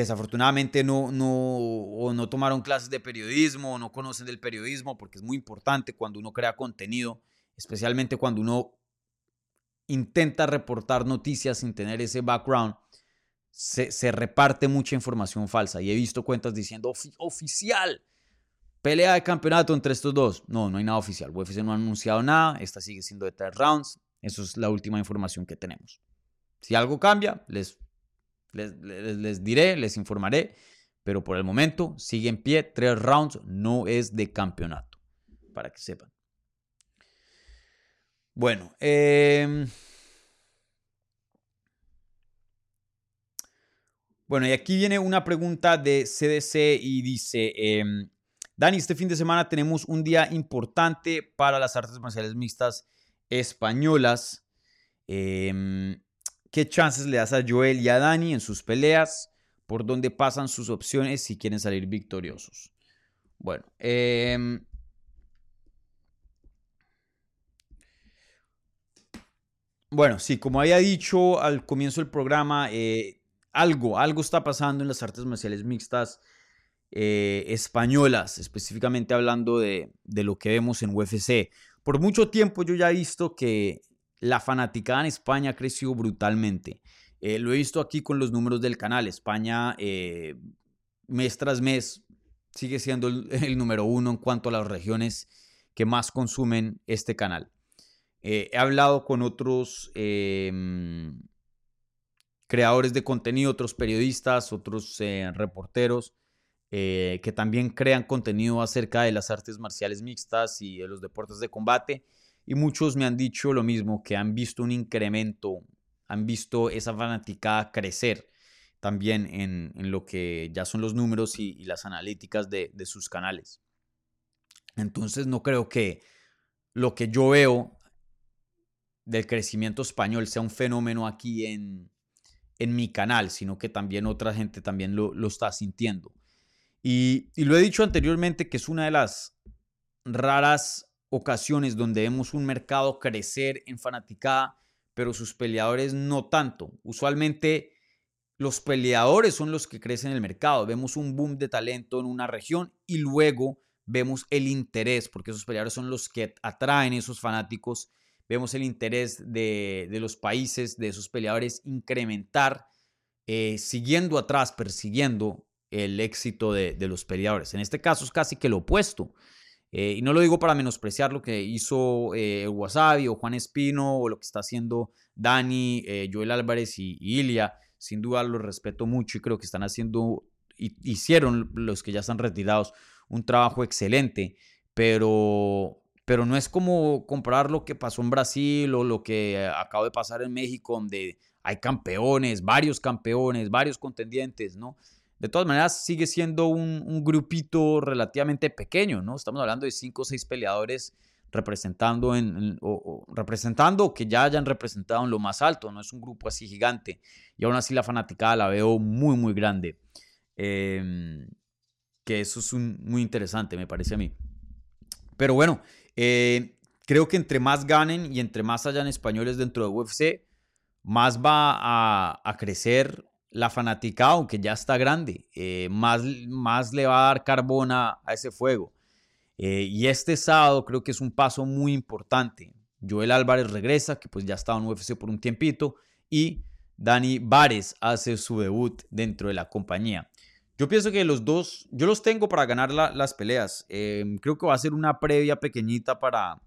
desafortunadamente no, no, o no tomaron clases de periodismo o no conocen del periodismo, porque es muy importante cuando uno crea contenido, especialmente cuando uno intenta reportar noticias sin tener ese background, se, reparte mucha información falsa. Y he visto cuentas diciendo oficial, pelea de campeonato entre estos dos. No, no hay nada oficial. UFC no ha anunciado nada, esta sigue siendo de tres rounds. Eso es la última información que tenemos. Si algo cambia, les les, diré, les informaré, pero por el momento sigue en pie. Tres rounds no es de campeonato, para que sepan. Bueno, em, bueno, y aquí viene una pregunta de CDC y dice, em, Dani, este fin de semana tenemos un día importante para las artes marciales mixtas españolas. Eh, ¿Qué chances le das a Joel y a Dani en sus peleas? ¿Por dónde pasan sus opciones si quieren salir victoriosos? Bueno, em, bueno, sí, como había dicho al comienzo del programa, eh, algo, algo está pasando en las artes marciales mixtas eh, españolas, específicamente hablando de lo que vemos en UFC. Por mucho tiempo yo ya he visto que la fanaticada en España ha crecido brutalmente. Eh, lo he visto aquí con los números del canal. España, eh, mes tras mes, sigue siendo (laughs) el, número uno en cuanto a las regiones que más consumen este canal. Eh, he hablado con otros em, creadores de contenido, otros periodistas, otros reporteros que también crean contenido acerca de las artes marciales mixtas y de los deportes de combate y muchos me han dicho lo mismo, que han visto un incremento, han visto esa fanaticada crecer también en, lo que ya son los números y, las analíticas de, sus canales. Entonces no creo que lo que yo veo del crecimiento español sea un fenómeno aquí en, en mi canal, sino que también otra gente también lo, está sintiendo. Y, y, lo he dicho anteriormente que es una de las raras ocasiones donde vemos un mercado crecer en fanaticada, pero sus peleadores no tanto. Usualmente los peleadores son los que crecen en el mercado. Vemos un boom de talento en una región y luego vemos el interés, porque esos peleadores son los que atraen esos fanáticos. Vemos el interés de, los países, de esos peleadores, incrementar, eh, siguiendo atrás, persiguiendo el éxito de, los peleadores. En este caso es casi que lo opuesto. Eh, y no lo digo para menospreciar lo que hizo eh, Wasabi o Juan Espino o lo que está haciendo Dani, eh, Joel Álvarez y, Ilia. Sin duda los respeto mucho y creo que están haciendo, hicieron los que ya están retirados, un trabajo excelente. Pero, pero no es como comparar lo que pasó en Brasil o lo que acaba de pasar en México, donde hay campeones, varios campeones, varios contendientes, ¿no? De todas maneras, sigue siendo un, grupito relativamente pequeño, ¿no? Estamos hablando de cinco o seis peleadores representando en, o, representando que ya hayan representado en lo más alto, no es un grupo así gigante. Y aún así la fanaticada la veo muy, muy grande. Em, que eso es muy interesante, me parece a mí. Pero bueno, eh, creo que entre más ganen y entre más hayan españoles dentro de UFC, más va a, a crecer la fanaticada, aunque ya está grande, eh, más, más le va a dar carbona a ese fuego. Eh, y este sábado creo que es un paso muy importante. Joel Álvarez regresa, que pues ya estaba en UFC por un tiempito, y Dani Vares hace su debut dentro de la compañía. Yo pienso que los dos, yo los tengo para ganar las peleas. Em, creo que va a ser una previa pequeñita para,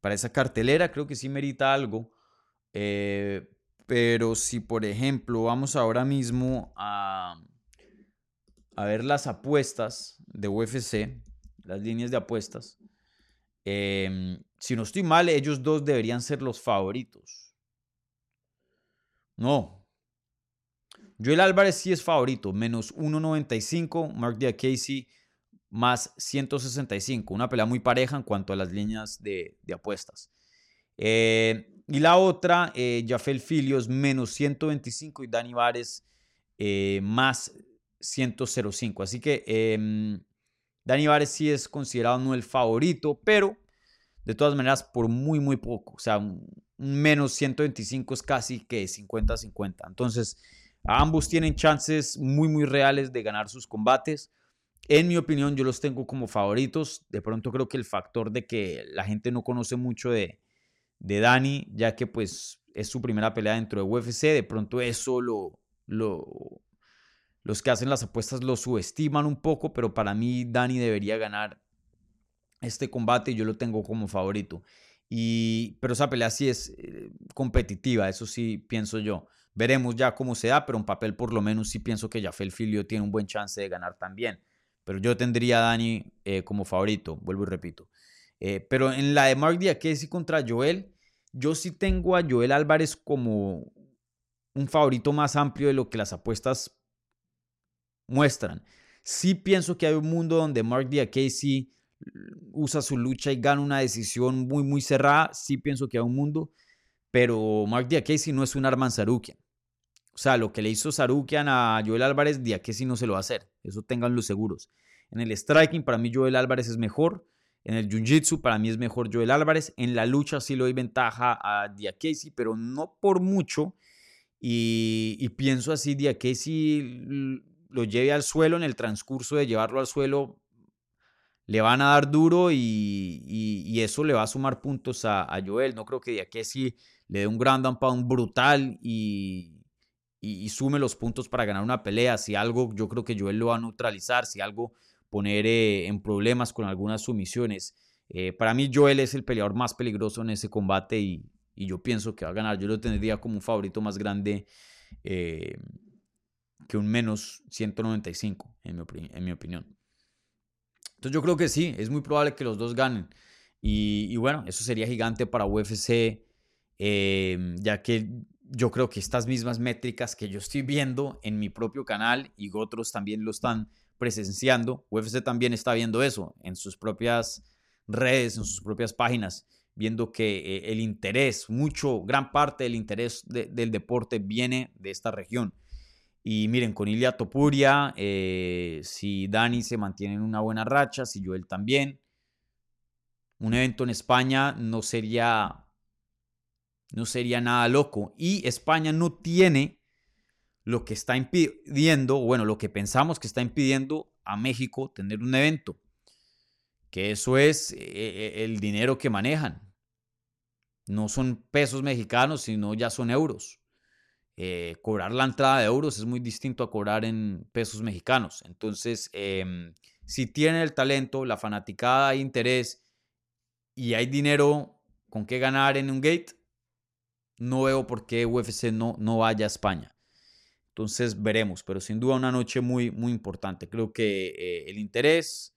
para esa cartelera. Creo que sí merita algo. Eh, pero si, por ejemplo, vamos ahora mismo a, a ver las apuestas de UFC, las líneas de apuestas, em, si no estoy mal, ellos dos deberían ser los favoritos. No. Joel Álvarez sí es favorito, menos 1.95, Mark Casey más 165. Una pelea muy pareja en cuanto a las líneas de, de apuestas. Eh, y la otra, eh, Jafel Filios menos 125 y Dani Vares eh, más 105. Así que eh, Dani Vares sí es considerado no el favorito, pero de todas maneras por muy, muy poco. O sea, menos 125 es casi que 50-50. Entonces, ambos tienen chances muy, muy reales de ganar sus combates. En mi opinión, yo los tengo como favoritos. De pronto creo que el factor de que la gente no conoce mucho de, de Dani, ya que pues es su primera pelea dentro de UFC, de pronto eso lo, lo, los que hacen las apuestas lo subestiman un poco, pero para mí Dani debería ganar este combate y yo lo tengo como favorito. Y, pero esa pelea sí es eh, competitiva, eso sí pienso yo. Veremos ya cómo se da, pero en papel por lo menos sí pienso que Jafel Filio tiene un buen chance de ganar también. Pero yo tendría a Dani eh, como favorito, vuelvo y repito. Eh, pero en la de Mark Diakesi contra Joel, yo sí tengo a Joel Álvarez como un favorito más amplio de lo que las apuestas muestran. Sí pienso que hay un mundo donde Mark Diakesi usa su lucha y gana una decisión muy, muy cerrada. Sí pienso que hay un mundo, pero Mark Diakesi no es un Arman Sarukian. O sea, lo que le hizo Sarukian a Joel Álvarez, Diakesi no se lo va a hacer. Eso tenganlo seguros. En el striking, para mí Joel Álvarez es mejor. En el jiu-jitsu para mí es mejor Joel Álvarez. En la lucha sí le doy ventaja a Diakesi, pero no por mucho. Y, pienso así, Diakesi lo lleve al suelo en el transcurso de llevarlo al suelo. Le van a dar duro y, eso le va a sumar puntos a, Joel. No creo que Diakesi le dé un ground and pound brutal y, y, sume los puntos para ganar una pelea. Si algo, yo creo que Joel lo va a neutralizar. Si algo poner eh, en problemas con algunas sumisiones. Eh, para mí Joel es el peleador más peligroso en ese combate y, yo pienso que va a ganar. Yo lo tendría como un favorito más grande eh, que un menos 195, en mi, en mi, opinión. Entonces yo creo que sí, es muy probable que los dos ganen. Y, bueno, eso sería gigante para UFC, ya que yo creo que estas mismas métricas que yo estoy viendo en mi propio canal y otros también lo están presenciando. UFC también está viendo eso en sus propias redes, en sus propias páginas, viendo que eh, el interés, mucho, gran parte del interés del deporte viene de esta región. Y miren, con Ilia Topuria, eh, si Dani se mantiene en una buena racha, si Joel también, un evento en España no sería, no sería nada loco. Y España no tiene lo que está impidiendo, bueno, lo que pensamos que está impidiendo a México tener un evento, que eso es eh, eh, el dinero que manejan. No son pesos mexicanos, sino ya son euros. eh, cobrar la entrada de euros es muy distinto a cobrar en pesos mexicanos. Entonces, em, si tiene el talento, la fanaticada, hay interés y hay dinero con qué ganar en un gate, no veo por qué UFC no, no vaya a España. Entonces veremos, pero sin duda una noche muy, muy importante. Creo que eh, el interés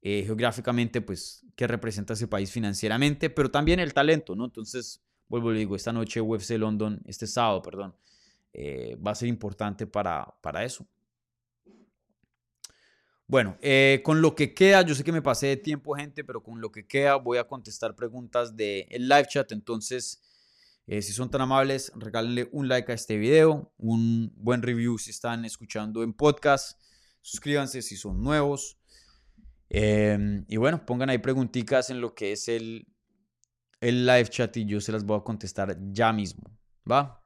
eh, geográficamente, pues, qué representa ese país financieramente, pero también el talento, ¿no? Entonces, vuelvo y digo, esta noche UFC London, este sábado, perdón, eh, va a ser importante para, para eso. Bueno, con lo que queda, yo sé que me pasé de tiempo, gente, pero con lo que queda voy a contestar preguntas del el live chat. Entonces, eh, si son tan amables, regálenle un like a este video, un buen review si están escuchando en podcast. Suscríbanse si son nuevos. Em, y bueno, pongan ahí preguntitas en lo que es el, el live chat y yo se las voy a contestar ya mismo. ¿Va?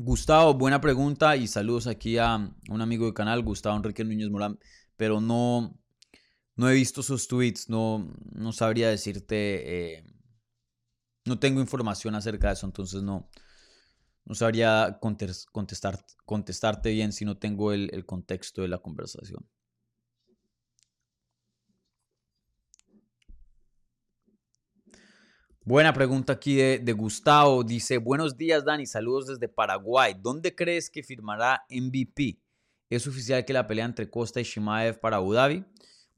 Gustavo, buena pregunta y saludos aquí a un amigo del canal, Gustavo Enrique Núñez Morán, pero no, no he visto sus tweets, no, no sabría decirte, eh, no tengo información acerca de eso, entonces no, no sabría contestar, contestarte bien si no tengo el contexto de la conversación. Buena pregunta aquí de, Gustavo. Dice, buenos días Dani, saludos desde Paraguay. ¿Dónde crees que firmará MVP? ¿Es oficial que la pelea entre Costa y Shimaev para Abu Dhabi?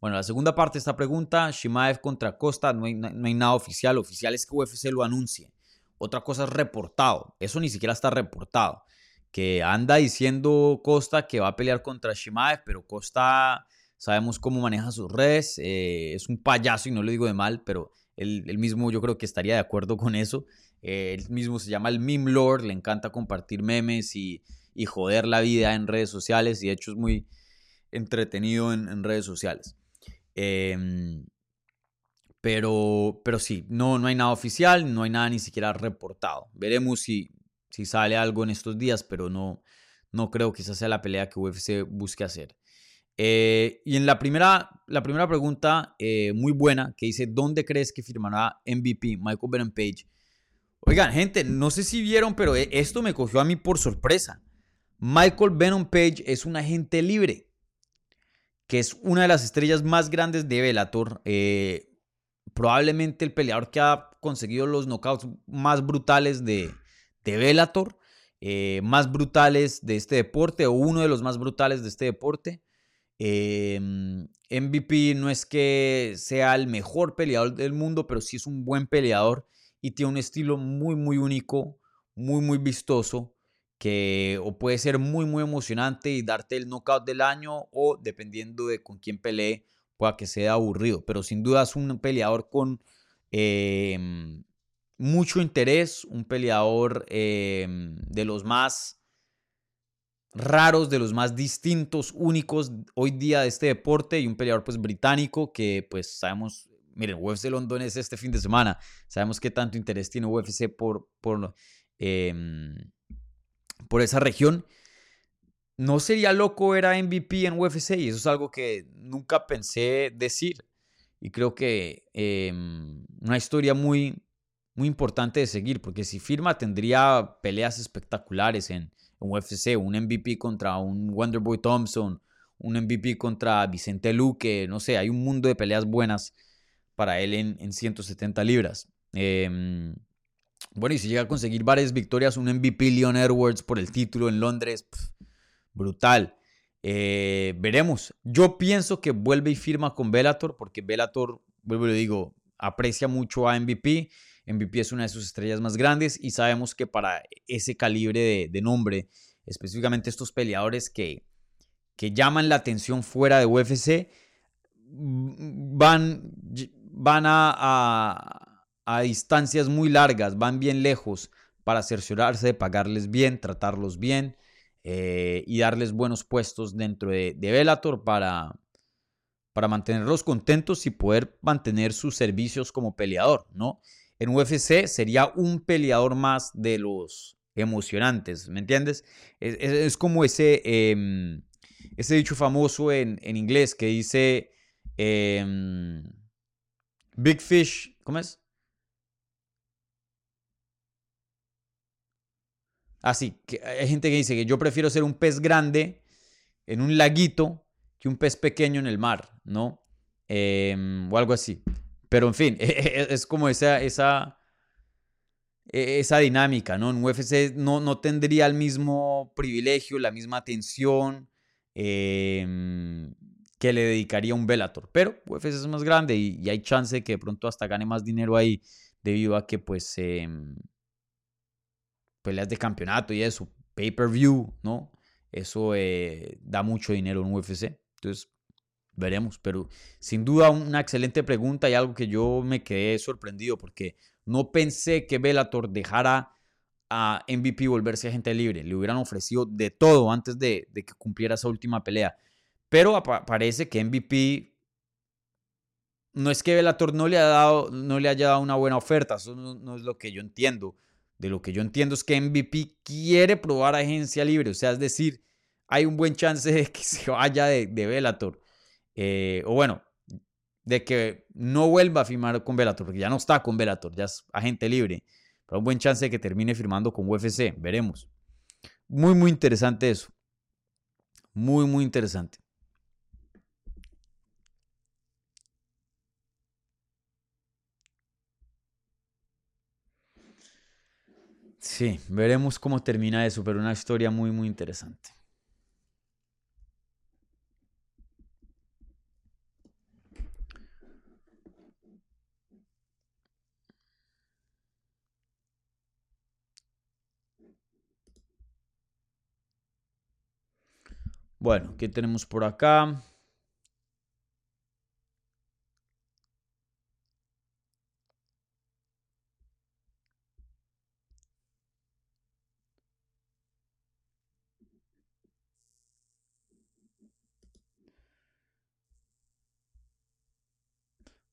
Bueno, la segunda parte de esta pregunta, Shimaev contra Costa, no hay, nada oficial. Oficial es que UFC lo anuncie. Otra cosa es reportado. Eso ni siquiera está reportado. Que anda diciendo Costa que va a pelear contra Shimaev, pero Costa sabemos cómo maneja sus redes. Eh, es un payaso y no lo digo de mal, pero él, mismo yo creo que estaría de acuerdo con eso. Eh, él mismo se llama el meme lord, le encanta compartir memes y, joder la vida en redes sociales y de hecho es muy entretenido en, redes sociales. Em, pero, pero sí, no, no hay nada oficial, no hay nada ni siquiera reportado. Veremos si, si sale algo en estos días, pero no, no creo que esa sea la pelea que UFC busque hacer. Eh, y en la primera, la primera pregunta, eh, muy buena, que dice, ¿dónde crees que firmará MVP Michael Venom Page? Oigan, gente, no sé si vieron, pero e, esto me cogió a mí por sorpresa. Michael Venom Page es un agente libre, que es una de las estrellas más grandes de Bellator. Eh, probablemente el peleador que ha conseguido los knockouts más brutales de, de Bellator, más brutales de este deporte, o uno de los más brutales de este deporte. MVP em, no es que sea el mejor peleador del mundo, pero sí es un buen peleador y tiene un estilo muy, muy único, muy, muy vistoso, que o puede ser muy, muy emocionante y darte el knockout del año o dependiendo de con quién pelee, pueda que sea aburrido. Pero sin duda es un peleador con em, mucho interés, un peleador em, de los más raros, de los más distintos, únicos hoy día de este deporte y un peleador pues británico que pues sabemos, miren, UFC London es este fin de semana, sabemos qué tanto interés tiene UFC por, por, em, por esa región. No sería loco era MVP en UFC y eso es algo que nunca pensé decir y creo que em, una historia muy, muy importante de seguir porque si firma tendría peleas espectaculares en un UFC, un MVP contra un Wonderboy Thompson, un MVP contra Vicente Luque, no sé, hay un mundo de peleas buenas para él en, 170 libras. Em, bueno, y si llega a conseguir varias victorias, un MVP Leon Edwards por el título en Londres, brutal. Eh, veremos. Yo pienso que vuelve y firma con Bellator, porque Bellator, vuelvo y digo, aprecia mucho a MVP MVP es una de sus estrellas más grandes y sabemos que para ese calibre de, nombre, específicamente estos peleadores que, que llaman la atención fuera de UFC, van, van a, a, distancias muy largas, van bien lejos para cerciorarse de pagarles bien, tratarlos bien eh, y darles buenos puestos dentro de, de Bellator para, para mantenerlos contentos y poder mantener sus servicios como peleador, ¿no? En UFC sería un peleador más de los emocionantes, ¿me entiendes? Es, como ese, em, ese dicho famoso en, en inglés que dice em, Big Fish, ¿cómo es? Así, ah, que hay gente que dice que yo prefiero ser un pez grande en un laguito que un pez pequeño en el mar, ¿no? Em, o algo así. Pero en fin, (laughs) es como esa, esa, e, esa dinámica, ¿no? En UFC no, no tendría el mismo privilegio, la misma atención em, que le dedicaría un Bellator. Pero UFC es más grande y, hay chance de que de pronto hasta gane más dinero ahí debido a que pues em, peleas de campeonato y eso, pay-per-view, ¿no? Eso eh, da mucho dinero en UFC. Entonces, veremos. Pero sin duda una excelente pregunta y algo que yo me quedé sorprendido porque no pensé que Bellator dejara a MVP volverse agente libre. Le hubieran ofrecido de todo antes de, que cumpliera esa última pelea. Pero parece que MVP no es que Bellator no le, dado, no le haya dado una buena oferta. Eso no, es lo que yo entiendo. De lo que yo entiendo es que MVP quiere probar agencia libre. O sea, es decir, hay un buen chance de que (laughs) se vaya de, Bellator. Eh, o bueno, de que no vuelva a firmar con Bellator, porque ya no está con Bellator, ya es agente libre. Pero un buen chance de que termine firmando con UFC, veremos. Muy, muy interesante eso. Muy, muy interesante. Sí, veremos cómo termina eso, pero una historia muy, muy interesante. Bueno, ¿qué tenemos por acá?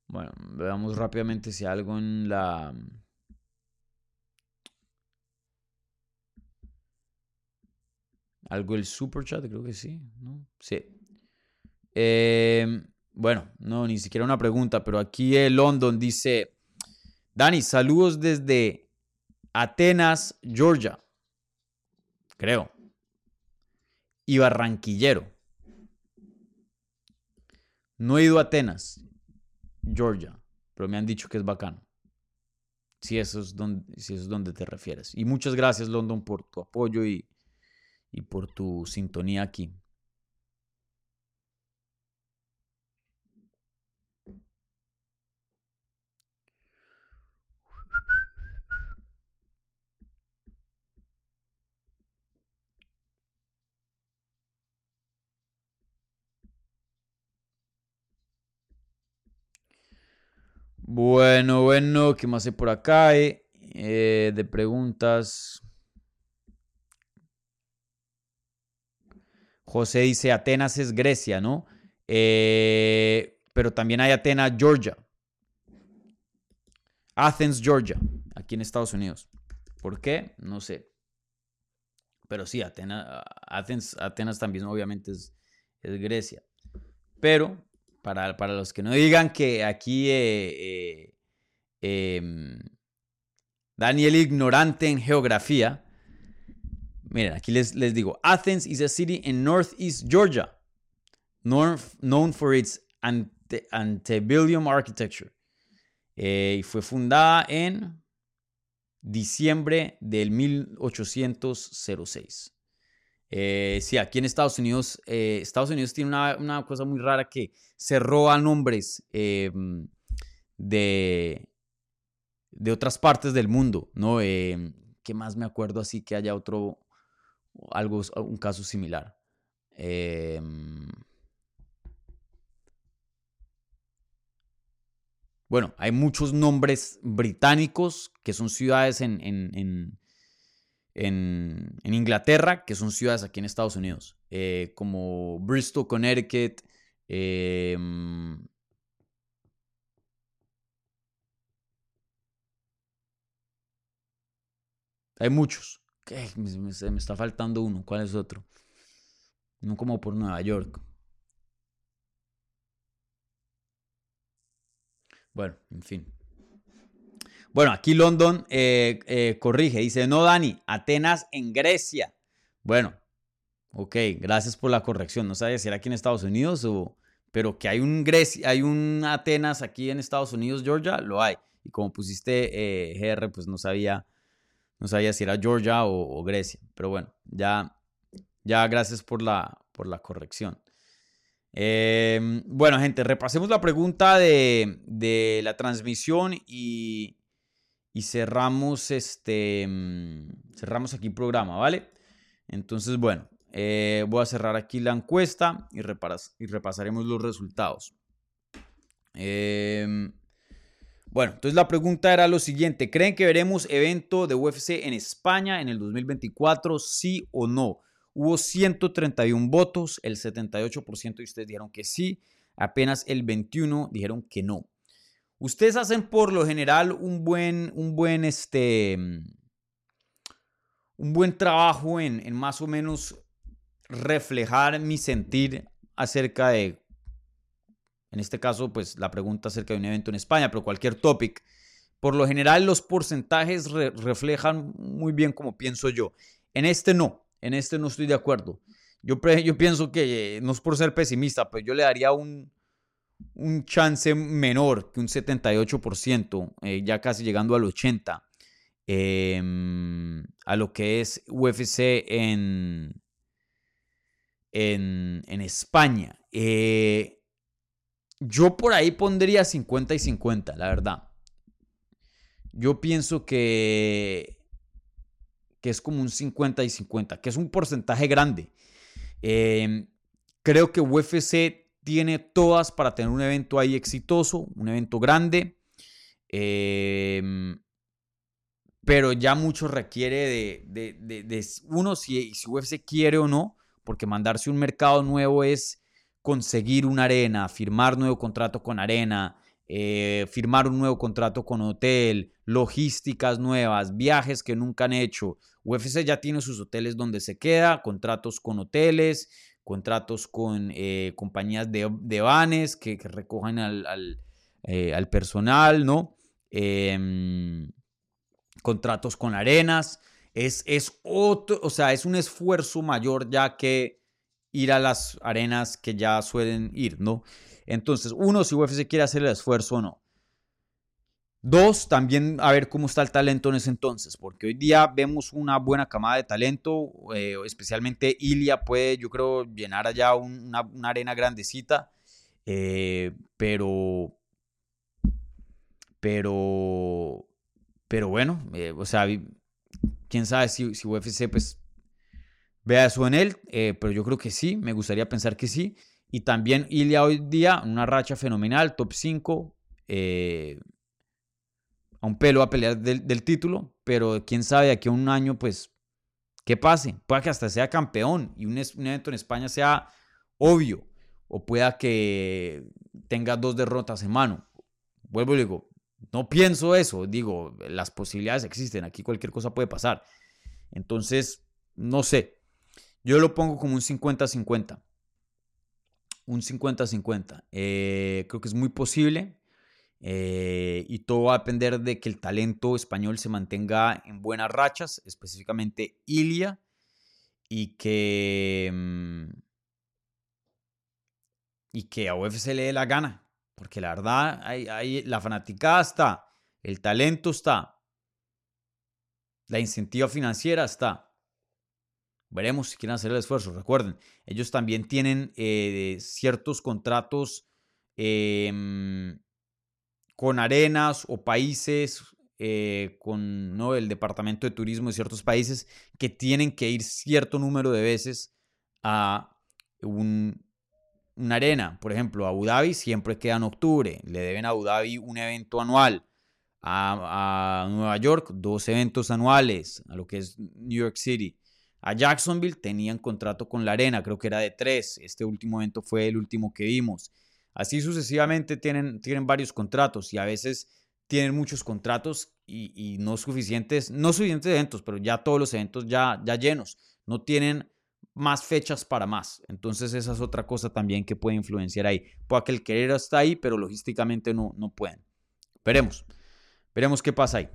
Bueno, veamos rápidamente si algo en la Algo el super chat, creo que sí, ¿no? Sí. Em, bueno, no, ni siquiera una pregunta, pero aquí en London dice, Dani, saludos desde Atenas, Georgia. Creo. Y Barranquillero. No he ido a Atenas, Georgia, pero me han dicho que es bacano. Si eso es si eso es donde te refieres. Y muchas gracias, London, por tu apoyo y, y por tu sintonía aquí. Bueno, bueno, ¿qué más hay por acá? Eh? eh de preguntas. José dice, Atenas es Grecia, ¿no? Eh, pero también hay Atenas, Georgia. Athens, Georgia, aquí en Estados Unidos. ¿Por qué? No sé. Pero sí, Atenas, Atenas también obviamente es, Grecia. Pero para, los que no digan que aquí eh, eh, em, Daniel ignorante en geografía, Miren, aquí les, les digo, Athens is a city in northeast Georgia, known for its antebellum architecture. Eh, y fue fundada en diciembre del 1806. Eh, sí, aquí en Estados Unidos, eh, Estados Unidos tiene una, una, cosa muy rara que se roba nombres de, de otras partes del mundo, ¿no? ¿Qué más me acuerdo así que haya otro, algo, un caso similar. Em, bueno, hay muchos nombres británicos que son ciudades en, en, Inglaterra, que son ciudades aquí en Estados Unidos, eh, como Bristol, Connecticut. Em, hay muchos. Me, está faltando uno. ¿Cuál es otro? no como por Nueva York. Bueno, en fin. Bueno, aquí London eh, eh, corrige, dice, no, Dani, Atenas en Grecia. Bueno, ok, gracias por la corrección. No sabía si era aquí en Estados Unidos o... Pero que hay un Grecia, hay un Atenas aquí en Estados Unidos, Georgia, lo hay. Y como pusiste eh, GR, pues no sabía, no sabía si era Georgia o, Grecia. Pero bueno, ya, ya gracias por la, por la corrección. Em, bueno, gente, repasemos la pregunta de, la transmisión y, y, cerramos, este, mm, cerramos aquí el programa, ¿vale? Entonces, bueno, eh, voy a cerrar aquí la encuesta y, y repasaremos los resultados. Em, bueno, entonces la pregunta era lo siguiente. ¿Creen que veremos evento de UFC en España en el 2024? ¿Sí o no? Hubo 131 votos, el 78% de ustedes dijeron que sí, apenas el 21 dijeron que no. Ustedes hacen por lo general un buen, un buen, este, un buen trabajo en, en más o menos reflejar mi sentir acerca de, en este caso, pues la pregunta acerca de un evento en España, pero cualquier topic. Por lo general los porcentajes reflejan muy bien como pienso yo. En este no. En este no estoy de acuerdo. Yo, yo pienso que, eh, no es por ser pesimista, pero yo le daría un, un chance menor que un 78%, eh, ya casi llegando al 80%, em, a lo que es UFC en, en, en España. Eh, yo por ahí pondría 50 y 50, la verdad. Yo pienso que que es como un 50 y 50, que es un porcentaje grande. Em, creo que UFC tiene todas para tener un evento ahí exitoso, un evento grande. Em, pero ya mucho requiere de, uno, si, si UFC quiere o no, porque mandarse un mercado nuevo es conseguir una arena, firmar nuevo contrato con arena, eh, firmar un nuevo contrato con hotel, logísticas nuevas, viajes que nunca han hecho. UFC ya tiene sus hoteles donde se queda, contratos con hoteles, contratos con eh, compañías de, de, vanes que, recojan al, eh, al, personal, ¿no? Em, contratos con arenas. Es, es otro, o sea, es un esfuerzo mayor ya que ir a las arenas que ya suelen ir, ¿no? Entonces, uno, si UFC quiere hacer el esfuerzo o no. Dos, también a ver cómo está el talento en ese entonces, porque hoy día vemos una buena camada de talento, eh, especialmente Ilia puede, yo creo, llenar allá una, arena grandecita, eh, pero, pero, pero bueno, eh, o sea, quién sabe si, si UFC pues vea eso en él, pero yo creo que sí, me gustaría pensar que sí. Y también Ilia hoy día, una racha fenomenal, top 5, eh, a un pelo a pelear del, título, pero quién sabe, aquí a un año, pues, ¿qué pase? Pueda que hasta sea campeón y un, evento en España sea obvio, o pueda que tenga dos derrotas en mano. Vuelvo y digo, no pienso eso, digo, las posibilidades existen, aquí cualquier cosa puede pasar. Entonces, no sé, yo lo pongo como un 50-50 un 50-50. Eh, creo que es muy posible eh, y todo va a depender de que el talento español se mantenga en buenas rachas, específicamente Ilia, y que, mm, y que a UFC le dé la gana, porque la verdad, hay, la fanaticada está, el talento está, la incentiva financiera está. Veremos si quieren hacer el esfuerzo. Recuerden, ellos también tienen eh, ciertos contratos em, con arenas o países, eh, con ¿no? el departamento de turismo de ciertos países que tienen que ir cierto número de veces a un, una arena. Por ejemplo, Abu Dhabi siempre queda en octubre. Le deben a Abu Dhabi un evento anual. A, a Nueva York, dos eventos anuales, a lo que es New York City. A Jacksonville tenían contrato con la arena, creo que era de tres. Este último evento fue el último que vimos. Así sucesivamente tienen, tienen varios contratos y a veces tienen muchos contratos y, no suficientes, no suficientes eventos, pero ya todos los eventos ya, ya llenos. No tienen más fechas para más. Entonces esa es otra cosa también que puede influenciar ahí. Puede que el querer está ahí, pero logísticamente no, no pueden. Veremos. Veremos qué pasa ahí.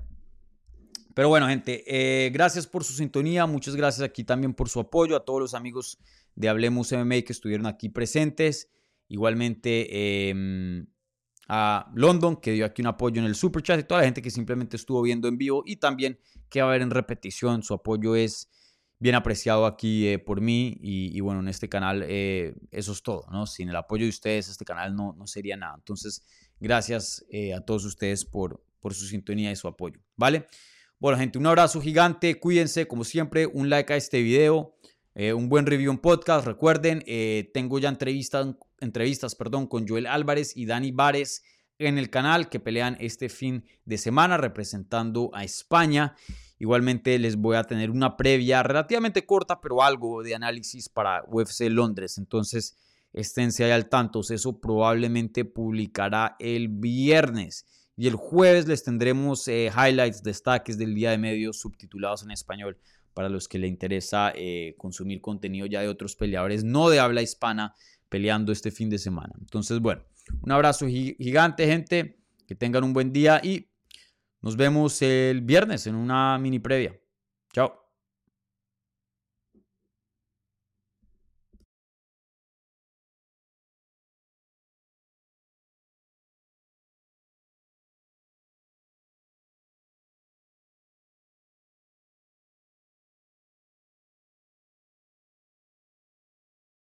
Pero bueno, gente, eh, gracias por su sintonía. Muchas gracias aquí también por su apoyo. A todos los amigos de Hablemos MMA que estuvieron aquí presentes. Igualmente em, a London, que dio aquí un apoyo en el super chat. Y toda la gente que simplemente estuvo viendo en vivo. Y también que va a ver en repetición. Su apoyo es bien apreciado aquí eh, por mí y, bueno, en este canal eh, eso es todo, ¿no? Sin el apoyo de ustedes este canal no, no sería nada. Entonces, gracias eh, a todos ustedes por, por su sintonía y su apoyo, ¿vale? Bueno, gente, un abrazo gigante, cuídense, como siempre, un like a este video, un buen review en podcast, recuerden, tengo ya entrevistas, entrevistas perdón, con Joel Álvarez y Dani Vares en el canal que pelean este fin de semana representando a España. Igualmente les voy a tener una previa relativamente corta, pero algo de análisis para UFC Londres. Entonces, esténse ahí al tanto. Eso probablemente publicará el viernes. Y el jueves les tendremos eh, highlights, destaques del día de medios subtitulados en español para los que les interesa eh, consumir contenido ya de otros peleadores no de habla hispana peleando este fin de semana. Entonces, bueno, un abrazo gigante, gente. Que tengan un buen día y nos vemos el viernes en una mini previa. Chao.